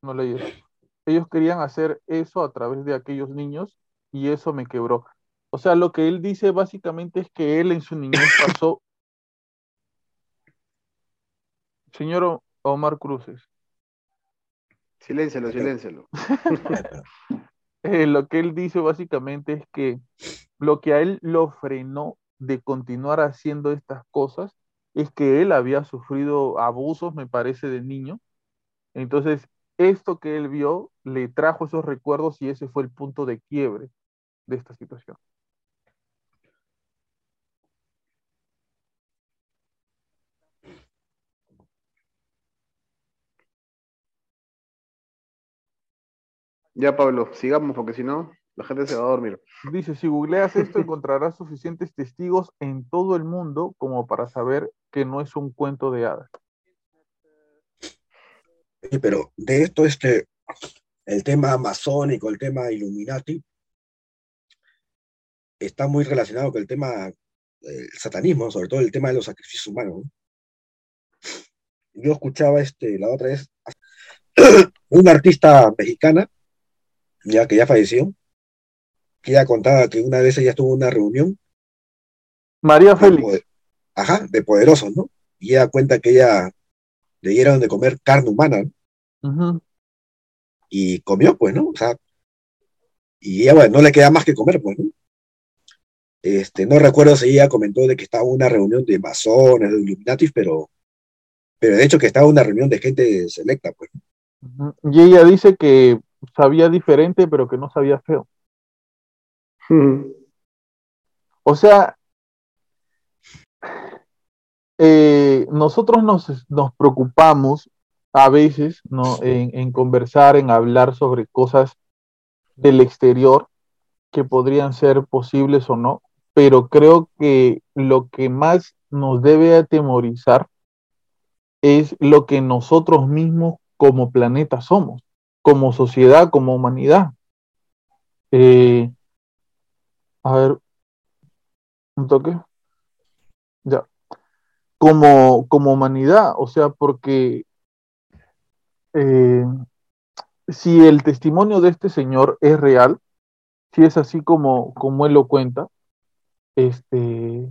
A: No leí eso. Ellos querían hacer eso a través de aquellos niños y eso me quebró. O sea, lo que él dice básicamente es que él en su niñez pasó. Señor Omar Cruces,
C: Siléncialo, siléncialo.
A: eh, lo que él dice básicamente es que lo que a él lo frenó de continuar haciendo estas cosas es que él había sufrido abusos, me parece, de niño. Entonces, esto que él vio le trajo esos recuerdos y ese fue el punto de quiebre de esta situación.
C: Ya, Pablo, sigamos porque si no, la gente se va a dormir.
A: Dice, si googleas esto encontrarás suficientes testigos en todo el mundo como para saber que no es un cuento de hadas.
B: Sí, pero de esto, este, el tema masónico, el tema Illuminati, está muy relacionado con el tema del satanismo, sobre todo el tema de los sacrificios humanos. ¿no? Yo escuchaba este, la otra vez una artista mexicana, ya que ya falleció, que ella contaba que una vez ella estuvo en una reunión
A: María Félix,
B: poder- ajá, de poderosos, ¿no? Y ella cuenta que ella le dieron de comer carne humana, ¿no? Y comió, pues, ¿no? O sea, y ella, bueno, no le queda más que comer, pues, ¿no? Este, no recuerdo si ella comentó de que estaba en una reunión de masones, de Illuminatis, pero, pero de hecho que estaba en una reunión de gente selecta, pues.
A: y ella dice que sabía diferente, pero que no sabía feo. O sea, eh, nosotros nos, nos preocupamos a veces, ¿no? En, en conversar, en hablar sobre cosas del exterior que podrían ser posibles o no, pero creo que lo que más nos debe atemorizar es lo que nosotros mismos como planeta somos, como sociedad, como humanidad. Eh, a ver, un toque. Ya. Como, como humanidad, o sea, porque eh, si el testimonio de este señor es real, si es así como, como él lo cuenta, este,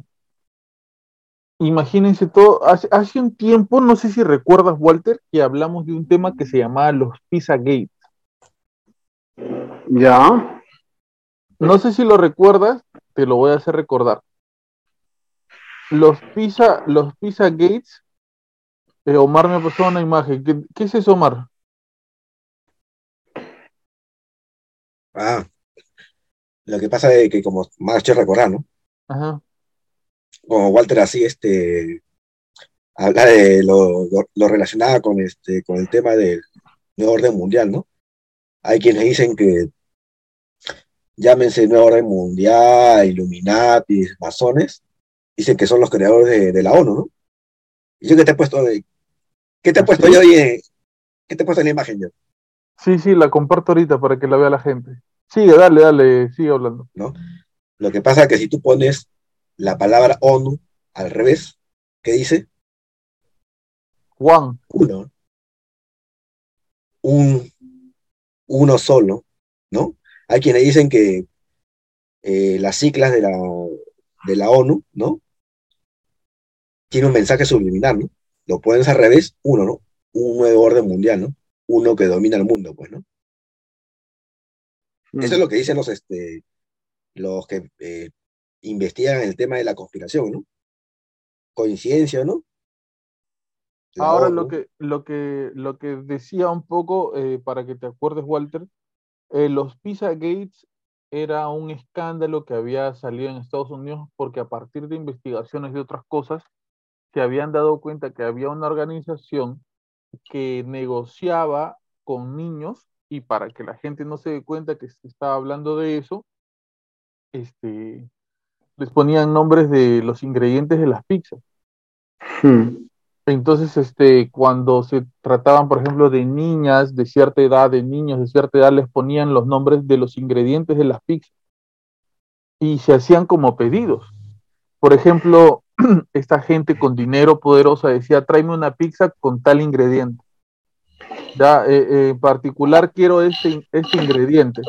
A: imagínense todo, hace, hace un tiempo, no sé si recuerdas, Walter, que hablamos de un tema que se llamaba los Pizza Gates.
C: Ya.
A: No sé si lo recuerdas, te lo voy a hacer recordar. Los Pizza, los Pizza Gates, eh, Omar me pasó una imagen. ¿Qué, qué es eso, Omar?
B: Ah, lo que pasa es que como quiero recordar, ¿no?
A: Ajá.
B: Como Walter así, este, habla de lo, lo, lo relacionado con este, con el tema del nuevo orden mundial, ¿no? Hay quienes dicen que llámense nuevo orden mundial, Illuminati, masones, dicen que son los creadores de, de la ONU, ¿no? ¿Y yo qué te he puesto de, qué te he
A: ¿Ah,
B: puesto yo ahí en- qué te he puesto en la imagen yo?
A: Sí, sí, la comparto ahorita para que la vea la gente. Sigue, dale, dale, sigue hablando.
B: ¿no? Lo que pasa es que si tú pones la palabra ONU al revés, ¿qué dice?
A: Juan,
B: Uno. Un, uno solo, ¿no? Hay quienes dicen que eh, las siglas de la, de la ONU, ¿no? Tiene un mensaje subliminal, ¿no? Lo pones al revés, uno, ¿no? Un nuevo orden mundial, ¿no? Uno que domina el mundo, pues, ¿no? Eso es lo que dicen los, este, los que eh, investigan el tema de la conspiración, ¿no? Coincidencia, ¿no? La
A: ahora
B: ONU,
A: lo que, lo que, lo que decía un poco, eh, para que te acuerdes, Walter, eh, los Pizza Gates era un escándalo que había salido en Estados Unidos porque a partir de investigaciones y otras cosas se habían dado cuenta que había una organización que negociaba con niños y para que la gente no se dé cuenta que se estaba hablando de eso, este, les ponían nombres de los ingredientes de las pizzas.
C: Hmm.
A: Entonces, este, cuando se trataban, por ejemplo, de niñas de cierta edad, de niños de cierta edad, les ponían los nombres de los ingredientes de las pizzas y se hacían como pedidos. Por ejemplo, esta gente con dinero poderosa decía, tráeme una pizza con tal ingrediente. Ya, eh, eh, en particular quiero este, este ingrediente.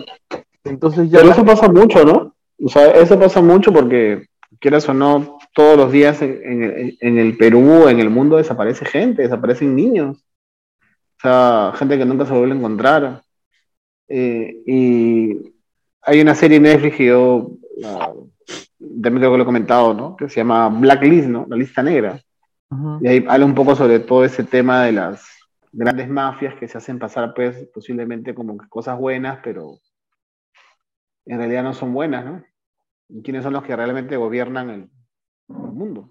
A: Entonces ya...
C: Pero eso pasa mucho, ¿no? O sea, eso pasa mucho porque, quieras o no, todos los días en, en- en el Perú, en el mundo, desaparece gente, desaparecen niños. O sea, gente que nunca se vuelve a encontrar. Eh, y hay una serie en Netflix que yo la- también creo que lo he comentado, ¿no? Que se llama Blacklist, ¿no? La lista negra. Y ahí habla un poco sobre todo ese tema de las grandes mafias que se hacen pasar, pues, posiblemente como cosas buenas, pero en realidad no son buenas, ¿no? ¿Y quiénes son los que realmente gobiernan el, el mundo?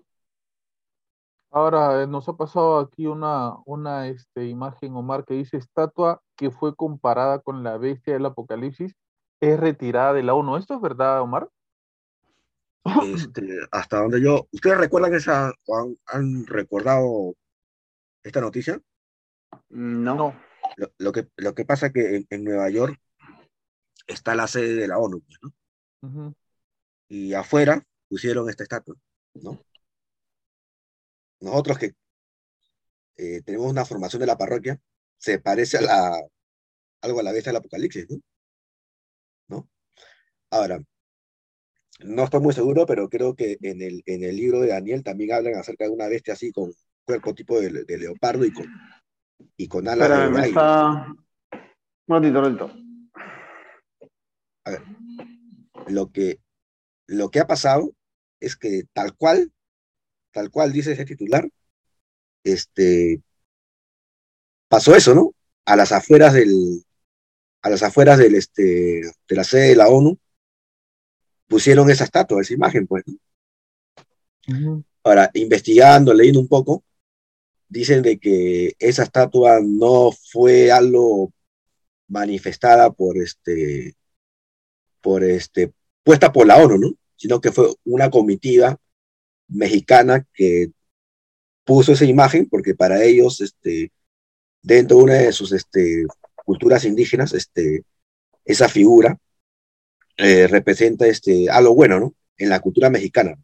A: Ahora eh, nos ha pasado aquí una, una este, imagen, Omar, que dice estatua que fue comparada con la bestia del Apocalipsis es retirada de la ONU. ¿Esto es verdad, Omar?
B: Este, hasta donde yo. ¿Ustedes recuerdan esa, o han, han recordado esta noticia?
C: No.
B: Lo, lo que, lo que pasa que en, en Nueva York está la sede de la ONU, pues, ¿no? Y afuera pusieron esta estatua, ¿no? Nosotros que eh, tenemos una formación de la parroquia, se parece a la, algo a la bestia del Apocalipsis, ¿no? ¿No? Ahora, no estoy muy seguro, pero creo que en el, en el libro de Daniel también hablan acerca de una bestia así con cuerpo tipo de, de leopardo y con, y con alas
C: Espérame,
B: de
C: me está... Un ratito, un ratito.
B: lo que, lo que ha pasado es que tal cual, tal cual dice ese titular, este, pasó eso, ¿no? A las afueras del, a las afueras del, este, de la sede de la ONU, pusieron esa estatua, esa imagen, pues. Ahora, investigando, leyendo un poco, dicen de que esa estatua no fue algo manifestada por este, por este, puesta por la ONU, ¿no? Sino que fue una comitiva mexicana que puso esa imagen porque para ellos, este, dentro de una de sus este, culturas indígenas, este, esa figura eh, representa este, algo bueno, ¿no? En la cultura mexicana.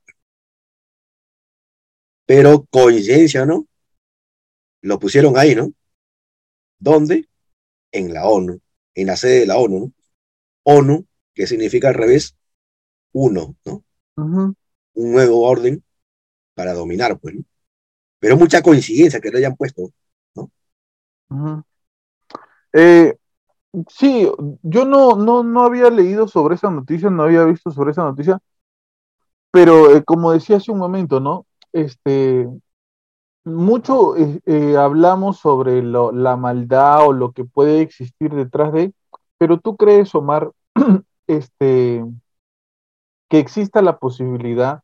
B: Pero coincidencia, ¿no? Lo pusieron ahí, ¿no? ¿Dónde? En la ONU, en la sede de la ONU, ¿no? ONU, que significa al revés, uno, ¿no? Un nuevo orden para dominar, pues, ¿no? Pero mucha coincidencia que lo hayan puesto.
A: Eh, sí, yo no, no, no había leído sobre esa noticia, no había visto sobre esa noticia, pero eh, como decía hace un momento, ¿no? Este, mucho eh, eh, hablamos sobre la maldad o lo que puede existir detrás de, pero tú crees, Omar, este, que exista la posibilidad,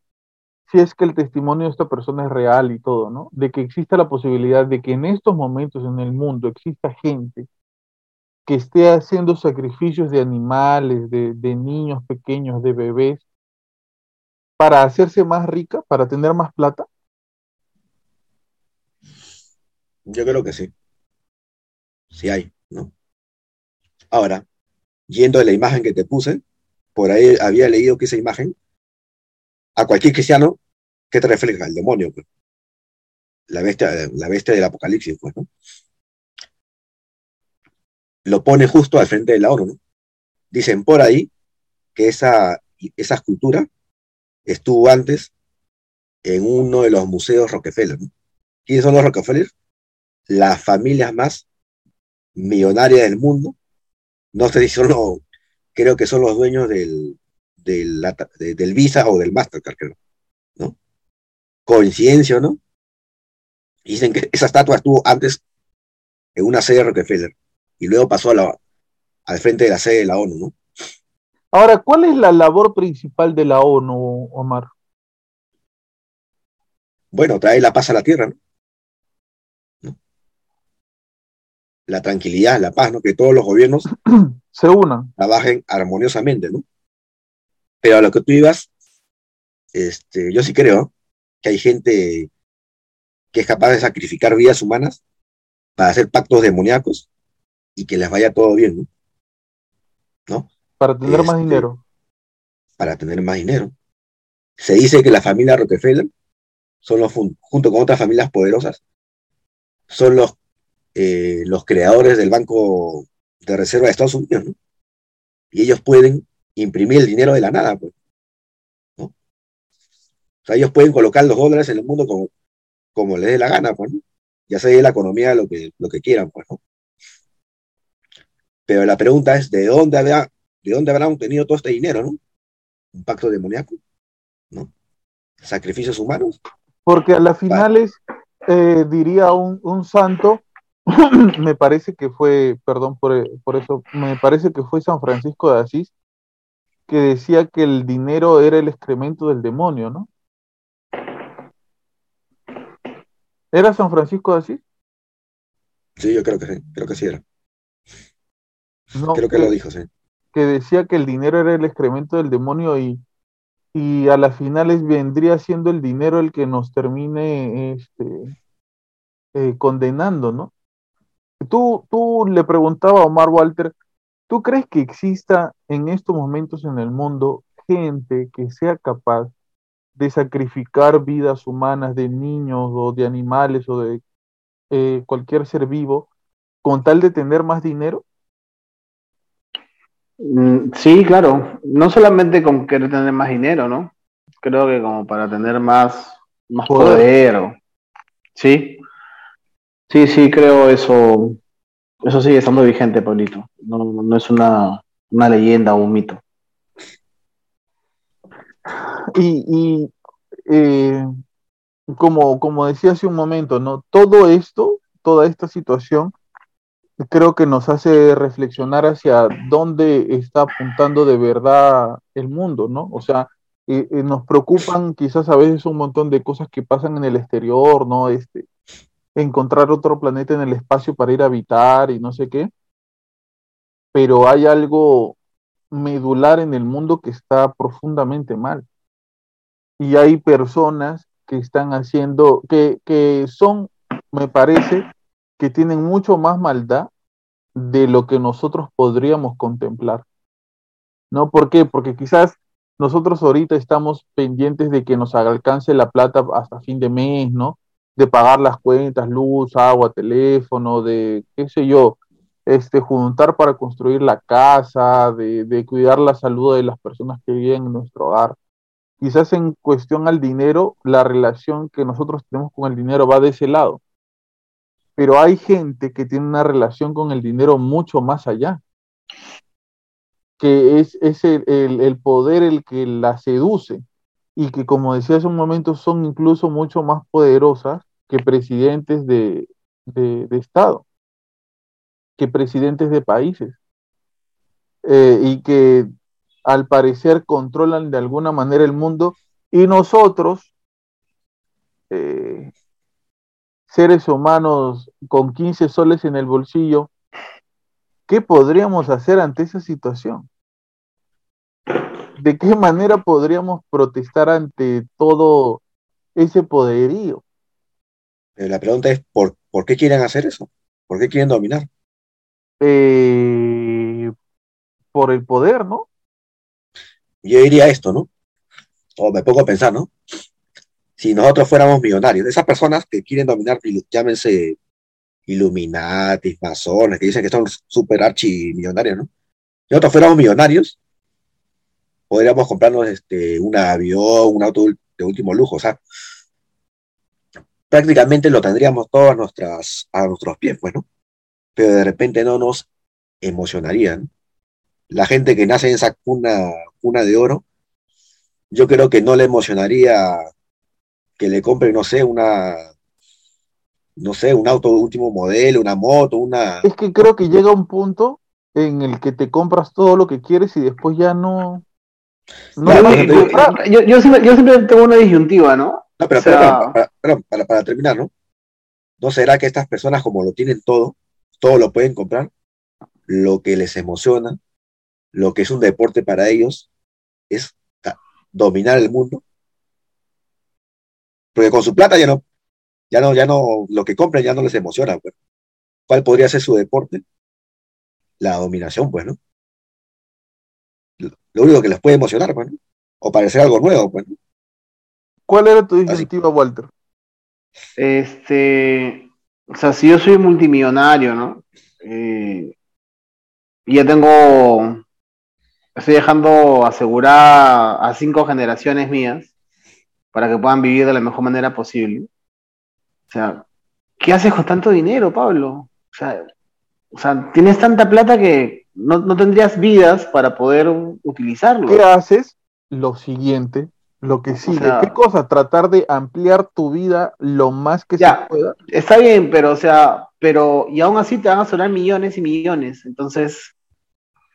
A: si es que el testimonio de esta persona es real y todo, ¿no? De que exista la posibilidad de que en estos momentos en el mundo exista gente que esté haciendo sacrificios de animales, de, niños pequeños, de bebés, para hacerse más rica, para tener más plata.
B: Yo creo que sí. Sí hay, ¿no? Ahora, yendo a la imagen que te puse, por ahí había leído que esa imagen, a cualquier cristiano, ¿qué te refleja? El demonio, pues. La bestia, la bestia del apocalipsis, pues, ¿no? Lo pone justo al frente de la ¿no? Dicen por ahí que esa, esa escultura estuvo antes en uno de los museos Rockefeller. ¿Quiénes son los Rockefeller? Las familias más millonarias del mundo. No sé si son los, creo que son los dueños del, del, de- del Visa o del Mastercard, creo, ¿no? Coincidencia, ¿no? Dicen que esa estatua estuvo antes en una sede de Rockefeller y luego pasó a la, al frente de la sede de la ONU, ¿no?
A: Ahora, ¿cuál es la labor principal de la ONU, Omar?
B: Bueno, trae la paz a la tierra, ¿no? La tranquilidad, la paz, ¿no? Que todos los gobiernos
A: Se unan.
B: trabajen armoniosamente, ¿no? Pero a lo que tú ibas, este, yo sí creo que hay gente que es capaz de sacrificar vidas humanas para hacer pactos demoníacos y que les vaya todo bien, ¿no? ¿No?
A: Para tener más
B: Este,
A: dinero.
B: Para tener más dinero. Se dice que la familia Rockefeller son los, junto con otras familias poderosas, son los, eh, los creadores del Banco de Reserva de Estados Unidos, ¿no? Y ellos pueden imprimir el dinero de la nada, pues. ¿no? O sea, ellos pueden colocar los dólares en el mundo como, como les dé la gana, pues, ¿no? Ya sea de la economía lo que, lo que quieran, pues, ¿no? Pero la pregunta es, ¿de dónde habrá, de dónde habrán obtenido todo este dinero, no? Un pacto demoníaco, ¿no? Sacrificios humanos.
A: Porque a las finales, eh, diría un, un santo, me parece que fue, perdón por, por eso, me parece que fue San Francisco de Asís, que decía que el dinero era el excremento del demonio, ¿no? ¿Era San Francisco de Asís?
B: Sí, yo creo que sí, creo que sí era.
A: No,
B: Creo que lo dijo, sí.
A: que decía que el dinero era el excremento del demonio y, y a las finales vendría siendo el dinero el que nos termine este, eh, condenando, ¿no? Tú, tú le preguntaba a Omar Walter, ¿tú crees que exista en estos momentos en el mundo gente que sea capaz de sacrificar vidas humanas de niños o de animales o de eh, cualquier ser vivo con tal de tener más dinero?
C: Mm, Sí, claro. No solamente con querer tener más dinero, ¿no? Creo que como para tener más, más
A: Poder.
C: Sí. Sí, sí, creo eso. Eso sigue estando vigente, Pablito. No, no es una, una leyenda o un mito.
A: Y, y, eh, como, como decía hace un momento, ¿no? Todo esto, toda esta situación, creo que nos hace reflexionar hacia dónde está apuntando de verdad el mundo, ¿no? O sea, eh, eh, nos preocupan quizás a veces un montón de cosas que pasan en el exterior, ¿no? Este, encontrar otro planeta en el espacio para ir a habitar y no sé qué, pero hay algo medular en el mundo que está profundamente mal y hay personas que están haciendo, que, que son, me parece, que tienen mucho más maldad de lo que nosotros podríamos contemplar. ¿No? ¿Por qué? Porque quizás nosotros ahorita estamos pendientes de que nos alcance la plata hasta fin de mes, ¿no? De pagar las cuentas, luz, agua, teléfono, de, qué sé yo, este, juntar para construir la casa, de, de cuidar la salud de las personas que viven en nuestro hogar quizás en cuestión al dinero, la relación que nosotros tenemos con el dinero va de ese lado. Pero hay gente que tiene una relación con el dinero mucho más allá, que es, el, el- poder el que la seduce y que, como decía hace un momento, son incluso mucho más poderosas que presidentes de, de- de Estado, que presidentes de países. Eh, y que al parecer controlan de alguna manera el mundo y nosotros, eh, seres humanos con 15 soles en el bolsillo, ¿qué podríamos hacer ante esa situación? ¿De qué manera podríamos protestar ante todo ese poderío?
B: Pero la pregunta es, ¿por, ¿por qué quieren hacer eso? ¿Por qué quieren dominar?
A: Eh, por el poder, ¿no?
B: Yo diría esto, ¿no? O me pongo a pensar, ¿no? Si nosotros fuéramos millonarios, esas personas que quieren dominar, llámense Illuminati, masones, que dicen que son super archimillonarios, ¿no? Si nosotros fuéramos millonarios, podríamos comprarnos este, un avión, un auto de último lujo, o sea, prácticamente lo tendríamos todo a, a nuestros pies, pues, ¿no? Pero de repente no nos emocionarían. La gente que nace en esa cuna, cuna de oro, yo creo que no le emocionaría que le compre, no sé, una, no sé, un auto de último modelo, una moto, una...
A: Es que creo que llega un punto en el que te compras todo lo que quieres y después ya no... no
B: te digo-
A: comprar.
C: Yo, yo siempre, yo siempre tengo una disyuntiva, ¿no?
B: No, pero,
C: O sea-
B: pero, para, para- para- para terminar, ¿no? ¿No será que estas personas, como lo tienen todo, todo lo pueden comprar? Lo que les emociona, lo que es un deporte para ellos, es ca- dominar el mundo. Porque con su plata ya no, Ya no, ya no, lo que compren ya no les emociona, pues. ¿Cuál podría ser su deporte? La dominación, pues, ¿no? Lo único que les puede emocionar, pues, ¿no? O parecer algo nuevo, pues, ¿no?
A: ¿Cuál era tu disyuntiva, Walter?
C: Este, o sea, si yo soy multimillonario, ¿no? Eh, y ya tengo, estoy dejando asegurar a cinco generaciones mías para que puedan vivir de la mejor manera posible. O sea, ¿qué haces con tanto dinero, Pablo? O sea, o sea tienes tanta plata que no, no tendrías vidas para poder utilizarlo.
A: ¿Qué haces? Lo siguiente, lo que sigue.
C: sea-
A: ¿Qué cosa? Tratar de ampliar tu vida lo más que
C: Ya.
A: se pueda.
C: Está bien, pero o sea, pero y aún así te van a sonar millones y millones. Entonces,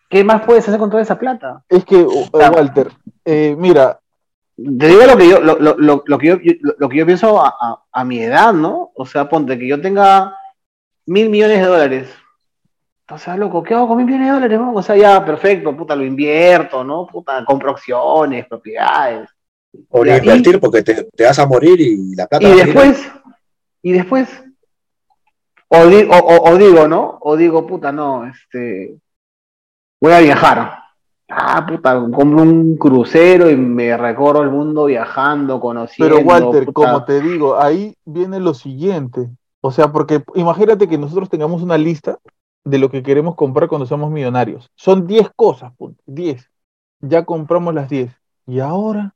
C: ¿qué más puedes hacer con toda esa plata?
A: Es que. Walter, eh, mira,
C: Te digo lo que yo, lo, lo- lo- lo que yo, lo que yo pienso a, a- a mi edad, ¿no? O sea, ponte que yo tenga mil millones de dólares. Sea, loco, ¿qué hago con mil millones de dólares? no? O sea, ya, perfecto, puta, lo invierto, ¿no? Puta, compro acciones, propiedades.
B: O invertir porque te, te vas a morir y la plata
C: Y
B: va a venir.
C: después, y después, o, di- o- o- o digo, ¿no? O digo, puta, no, este, voy a viajar. Ah, puta, compro un crucero y me recorro el mundo viajando, conociendo.
A: pero Walter,
C: puta.
A: como te digo, ahí viene lo siguiente. O sea, porque imagínate que nosotros tengamos una lista de lo que queremos comprar cuando somos millonarios. Son 10 cosas, punto, 10. Ya compramos las 10. ¿Y ahora?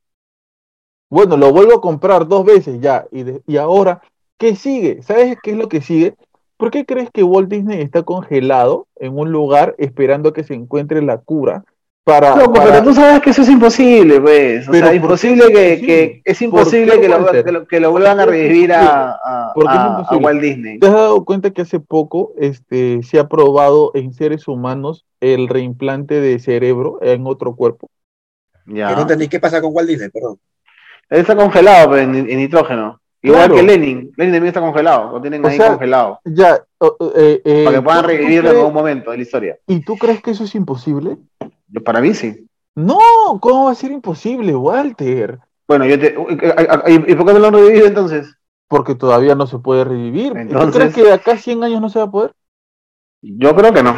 A: Bueno, lo vuelvo a comprar dos veces ya. ¿Y, de- y ahora qué sigue? ¿Sabes qué es lo que sigue? ¿Por qué crees que Walt Disney está congelado en un lugar esperando a que se encuentre la cura para,
C: Loco,
A: para-
C: pero tú sabes que eso es imposible, pues. O
A: Pero
C: sea,
A: ¿por qué
C: imposible
A: es
C: que,
A: imposible?
C: que- es
A: ¿Por
C: imposible que lo, que lo- que lo vuelvan a
A: ¿Por qué es
C: revivir a, a-
A: ¿Por qué es
C: a-? Walt Disney.
A: ¿Te has dado cuenta que hace poco este, se ha probado en seres humanos el reimplante de cerebro en otro cuerpo?
C: Ya.
B: Que no entendí qué pasa con Walt Disney, perdón.
C: Él está congelado pues, en, en nitrógeno. Igual
A: Claro.
C: que Lenin. Lenin también está congelado. Lo tienen
A: O
C: ahí
A: sea,
C: congelado.
A: Ya, eh, eh,
C: Para que puedan
A: ¿tú- tú
C: revivirlo en algún momento de la historia.
A: ¿Y tú crees que eso es imposible?
C: Yo- Para mí sí.
A: No, ¿cómo va a ser imposible, Walter?
C: Bueno, yo te. ¿Y y por qué no lo han revivido entonces?
A: Porque todavía no se puede revivir. ¿Y ¿Tú crees que de acá a 100 años no se va a poder?
C: Yo creo que no.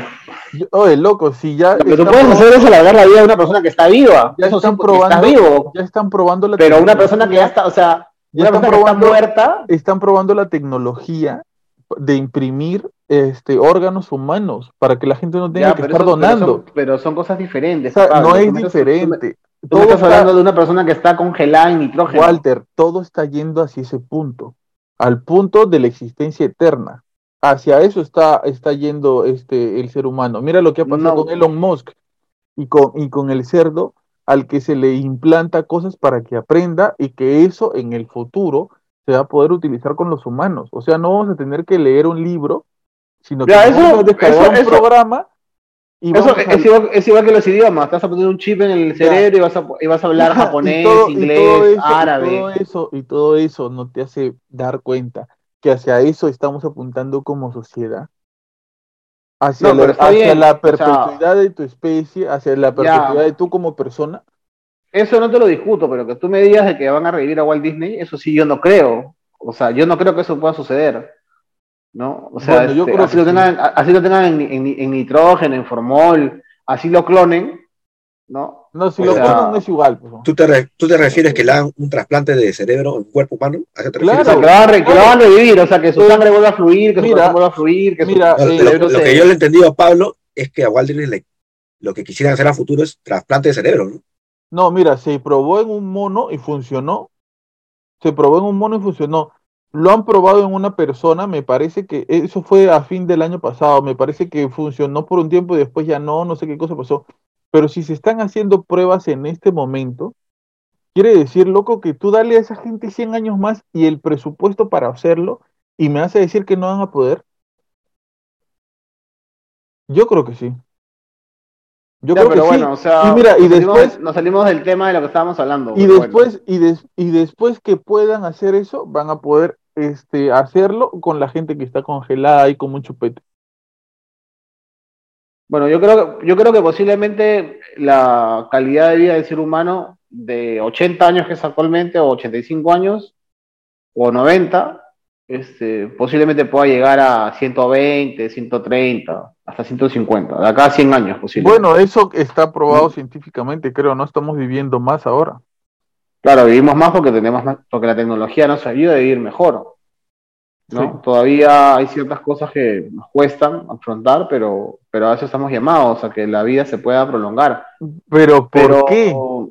A: Oye, loco, si ya,
C: Lo que tú puedes
A: probando-
C: hacer es alargar la vida de una persona que está viva.
A: Ya
C: Eso
A: están
C: sí,
A: probando-
C: está vivo.
A: ya están probando la
C: Pero una persona que ya está, o sea,
A: ya
C: una
A: están
C: persona que está
A: probando-
C: muerta,
A: están probando la tecnología de imprimir este órganos humanos para que la gente no tenga
C: ya,
A: que estar
C: eso- pero
A: donando.
C: son, pero son cosas diferentes.
A: O sea,
C: Pablo.
A: no es diferente.
C: Tú
A: Todo
C: estás
A: está-
C: hablando de una persona que está congelada en nitrógeno.
A: Walter, todo está yendo hacia ese punto, al punto de la existencia eterna. Hacia eso está, está yendo este, el ser humano. Mira lo que ha pasado
C: No.
A: con Elon Musk y con, y con el cerdo al que se le implanta cosas para que aprenda y que eso en el futuro se va a poder utilizar con los humanos. O sea, no vamos a tener que leer un libro, sino que vamos
C: eso-
A: a descargar
C: eso-
A: un programa y
C: Eso
A: a-
C: es igual, es igual que los idiomas. Te vas a poner un chip en el
A: Ya.
C: cerebro y vas a, y vas a hablar japonés,
A: todo-
C: inglés,
A: eso, y
C: árabe.
A: todo eso, y todo eso no te hace dar cuenta que hacia eso estamos apuntando como sociedad. Hacia,
C: No,
A: la, hacia la
C: o sea-
A: perpetuidad de tu especie, hacia la perpetuidad de tú como persona.
C: Eso no te lo discuto, pero que tú me digas de que van a revivir a Walt Disney, eso sí yo no creo. O sea, yo no creo que eso pueda suceder. ¿No? O sea,
A: Bueno, yo
C: este,
A: creo
C: así,
A: que
C: lo
A: sí.
C: tengan, así lo tengan en, en- en nitrógeno, en formol, así lo clonen, ¿no?
A: No, si
B: O
A: lo
B: sea,
A: ponen no es igual. pues.
B: ¿Tú te, re- ¿Tú te refieres que le hagan un trasplante de cerebro en cuerpo humano? ¿A qué te
A: Claro.
C: O sea,
B: refieres?
C: que lo van a, re- que lo van a revivir, o sea, que su sangre vuelva a fluir, que su
A: mira,
C: corazón vuelva a fluir, que su
A: mira, eh,
B: lo, que yo le he entendido a Pablo es que a Walt Disney le- lo que quisieran hacer a futuro es trasplante de cerebro, ¿no?
A: No, mira, se probó en un mono y funcionó. Se probó en un mono y funcionó. Lo han probado en una persona, me parece que eso fue a fin del año pasado, me parece que funcionó por un tiempo y después ya no, no sé qué cosa pasó. Pero si se están haciendo pruebas en este momento, quiere decir, loco, que tú dale a esa gente 100 años más y el presupuesto para hacerlo y me hace decir que no van a poder. Yo creo que sí. Yo
C: Ya,
A: creo
C: pero
A: que
C: bueno,
A: sí.
C: o sea,
A: Y mira, y
C: nos, salimos,
A: después-
C: nos salimos del tema de lo que estábamos hablando.
A: Y
C: bueno.
A: después, y, des- y después que puedan hacer eso, van a poder este, hacerlo con la gente que está congelada ahí como un chupete.
C: Bueno, yo creo, yo creo que posiblemente la calidad de vida del ser humano de 80 años que es actualmente, o 85 años, o 90, este, posiblemente pueda llegar a 120, 130, hasta 150, de acá a 100 años posiblemente.
A: Bueno, eso está probado científicamente, creo, no estamos viviendo más ahora.
C: Claro, vivimos más porque tenemos más, porque la tecnología nos ayuda a vivir mejor. ¿no?
A: Sí.
C: Todavía hay ciertas cosas que nos cuestan afrontar, pero, pero a eso estamos llamados, a que la vida se pueda prolongar.
A: Pero ¿por
C: Pero,
A: qué? O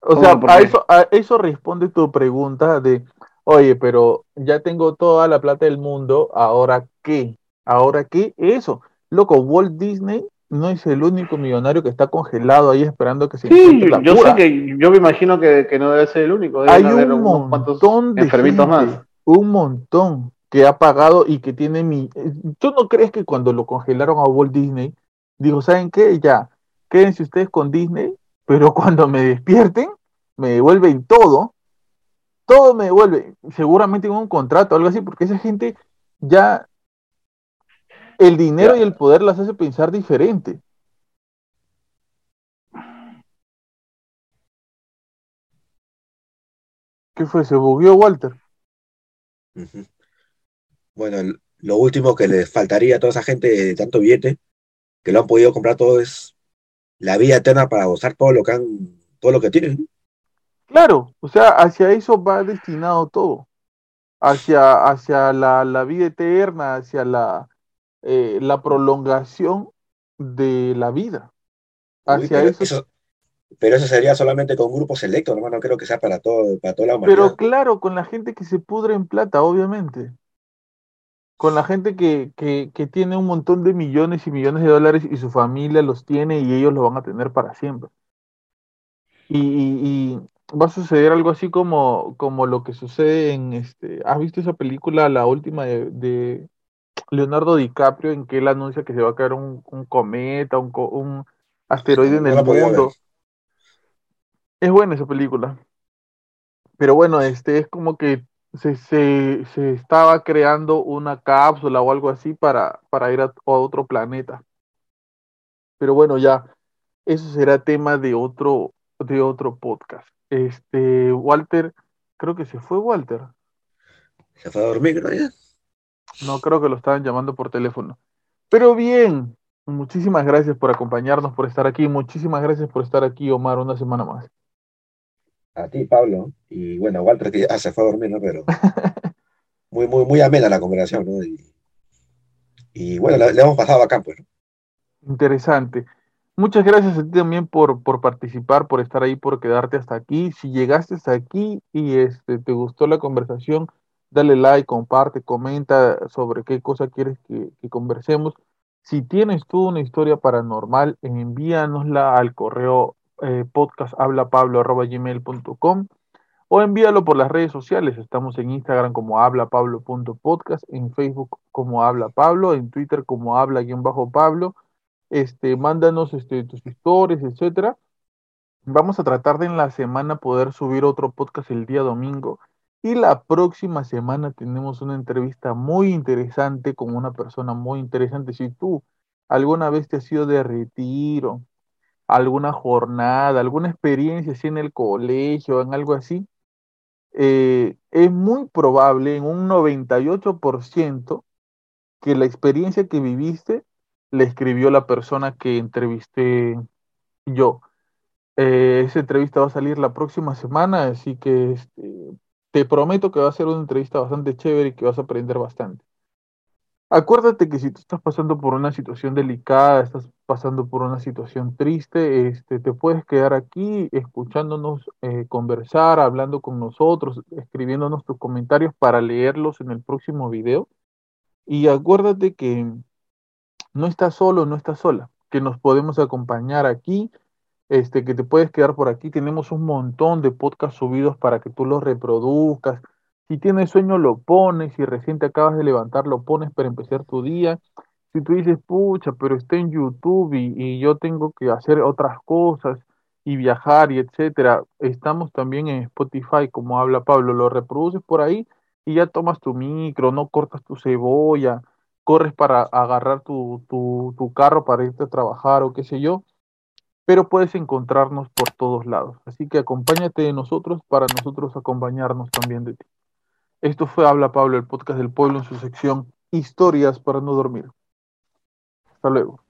C: ¿Cómo
A: sea, a eso, a eso responde tu pregunta de, oye, pero ya tengo toda la plata del mundo, ¿ahora qué? ¿Ahora qué? Eso. Loco, Walt Disney no es el único millonario que está congelado ahí esperando que se
C: Sí,
A: la
C: yo sé que yo me imagino que, que no debe ser el único,
A: Hay
C: deben
A: un montón de
C: enfermitos
A: gente,
C: más.
A: un montón que ha pagado y que tiene mi... ¿Tú no crees que cuando lo congelaron a Walt Disney, dijo, ¿saben qué? Ya, quédense ustedes con Disney, pero cuando me despierten, me devuelven todo, todo me devuelve, seguramente en un contrato o algo así, porque esa gente ya el dinero
C: Ya.
A: y el poder las hace pensar diferente. ¿Qué fue? ¿Se bugueó Walter?
B: Bueno, lo último que le faltaría a toda esa gente de tanto billete, que lo han podido comprar todo, es la vida eterna para gozar todo lo que han, todo lo que tienen.
A: Claro, o sea, hacia eso va destinado todo, hacia, hacia la, la vida eterna, hacia la, eh, la prolongación de la vida,
B: Uy, pero
A: eso.
B: eso, pero eso sería solamente con grupos selectos, hermano. No creo que sea para todo, para toda la humanidad.
A: Pero claro, con la gente que se pudre en plata, obviamente. Con la gente que, que, que tiene un montón de millones y millones de dólares y su familia los tiene y ellos lo van a tener para siempre. Y va a suceder algo así como, como lo que sucede en este. ¿Has visto esa película, la última de, de Leonardo DiCaprio, en que él anuncia que se va a caer un, un cometa, un, un asteroide en el mundo? Es buena esa película. Pero bueno, este es como que se, se, se estaba creando una cápsula o algo así para, para ir a, a otro planeta. Pero bueno, ya, eso será tema de otro, de otro podcast. Este, Walter, creo que se fue Walter.
B: Se fue a dormir, creo ya.
A: No, creo que lo estaban llamando por teléfono. Pero bien, muchísimas gracias por acompañarnos, por estar aquí. Muchísimas gracias por estar aquí, Omar, una semana más.
B: A ti, Pablo. Y bueno, Walter, que ya se fue a dormir, ¿no? Pero muy, muy, muy amena la conversación, ¿no? Y, y bueno, le, le hemos pasado acá, pues. ¿no?
A: Interesante. Muchas gracias a ti también por, por participar, por estar ahí, por quedarte hasta aquí. Si llegaste hasta aquí y este, te gustó la conversación, dale like, comparte, comenta sobre qué cosa quieres que, conversemos. Si tienes tú una historia paranormal, envíanosla al correo eh, podcasthablapablo.gmail.com o envíalo por las redes sociales. Estamos en Instagram como hablapablo.podcast, en Facebook como habla Pablo, en Twitter como habla-pablo este, mándanos este, tus historias, etcétera. Vamos a tratar de en la semana poder subir otro podcast el día domingo. Y la próxima semana tenemos una entrevista muy interesante con una persona muy interesante. Si tú alguna vez te has ido de retiro, alguna jornada, alguna experiencia así en el colegio, en algo así, eh, es muy probable, en un 98%, que la experiencia que viviste le escribió la persona que entrevisté yo. Eh, esa entrevista va a salir la próxima semana, así que este, te prometo que va a ser una entrevista bastante chévere y que vas a aprender bastante. Acuérdate que si tú estás pasando por una situación delicada, estás pasando por una situación triste, este, te puedes quedar aquí escuchándonos eh, conversar, hablando con nosotros, escribiéndonos tus comentarios para leerlos en el próximo video. Y acuérdate que no estás solo, no estás sola, que nos podemos acompañar aquí, este, que te puedes quedar por aquí. Tenemos un montón de podcasts subidos para que tú los reproduzcas. Si tienes sueño, lo pones. Si recién te acabas de levantar, lo pones para empezar tu día. Si tú dices, pucha, pero está en YouTube y, y yo tengo que hacer otras cosas y viajar y etcétera, estamos también en Spotify, como habla Pablo, lo reproduces por ahí y ya tomas tu micro, no cortas tu cebolla, corres para agarrar tu, tu, carro para irte a trabajar o qué sé yo, pero puedes encontrarnos por todos lados. Así que acompáñate de nosotros para nosotros acompañarnos también de ti. Esto fue Habla Pablo, el podcast del pueblo en su sección Historias para no dormir. Hasta luego.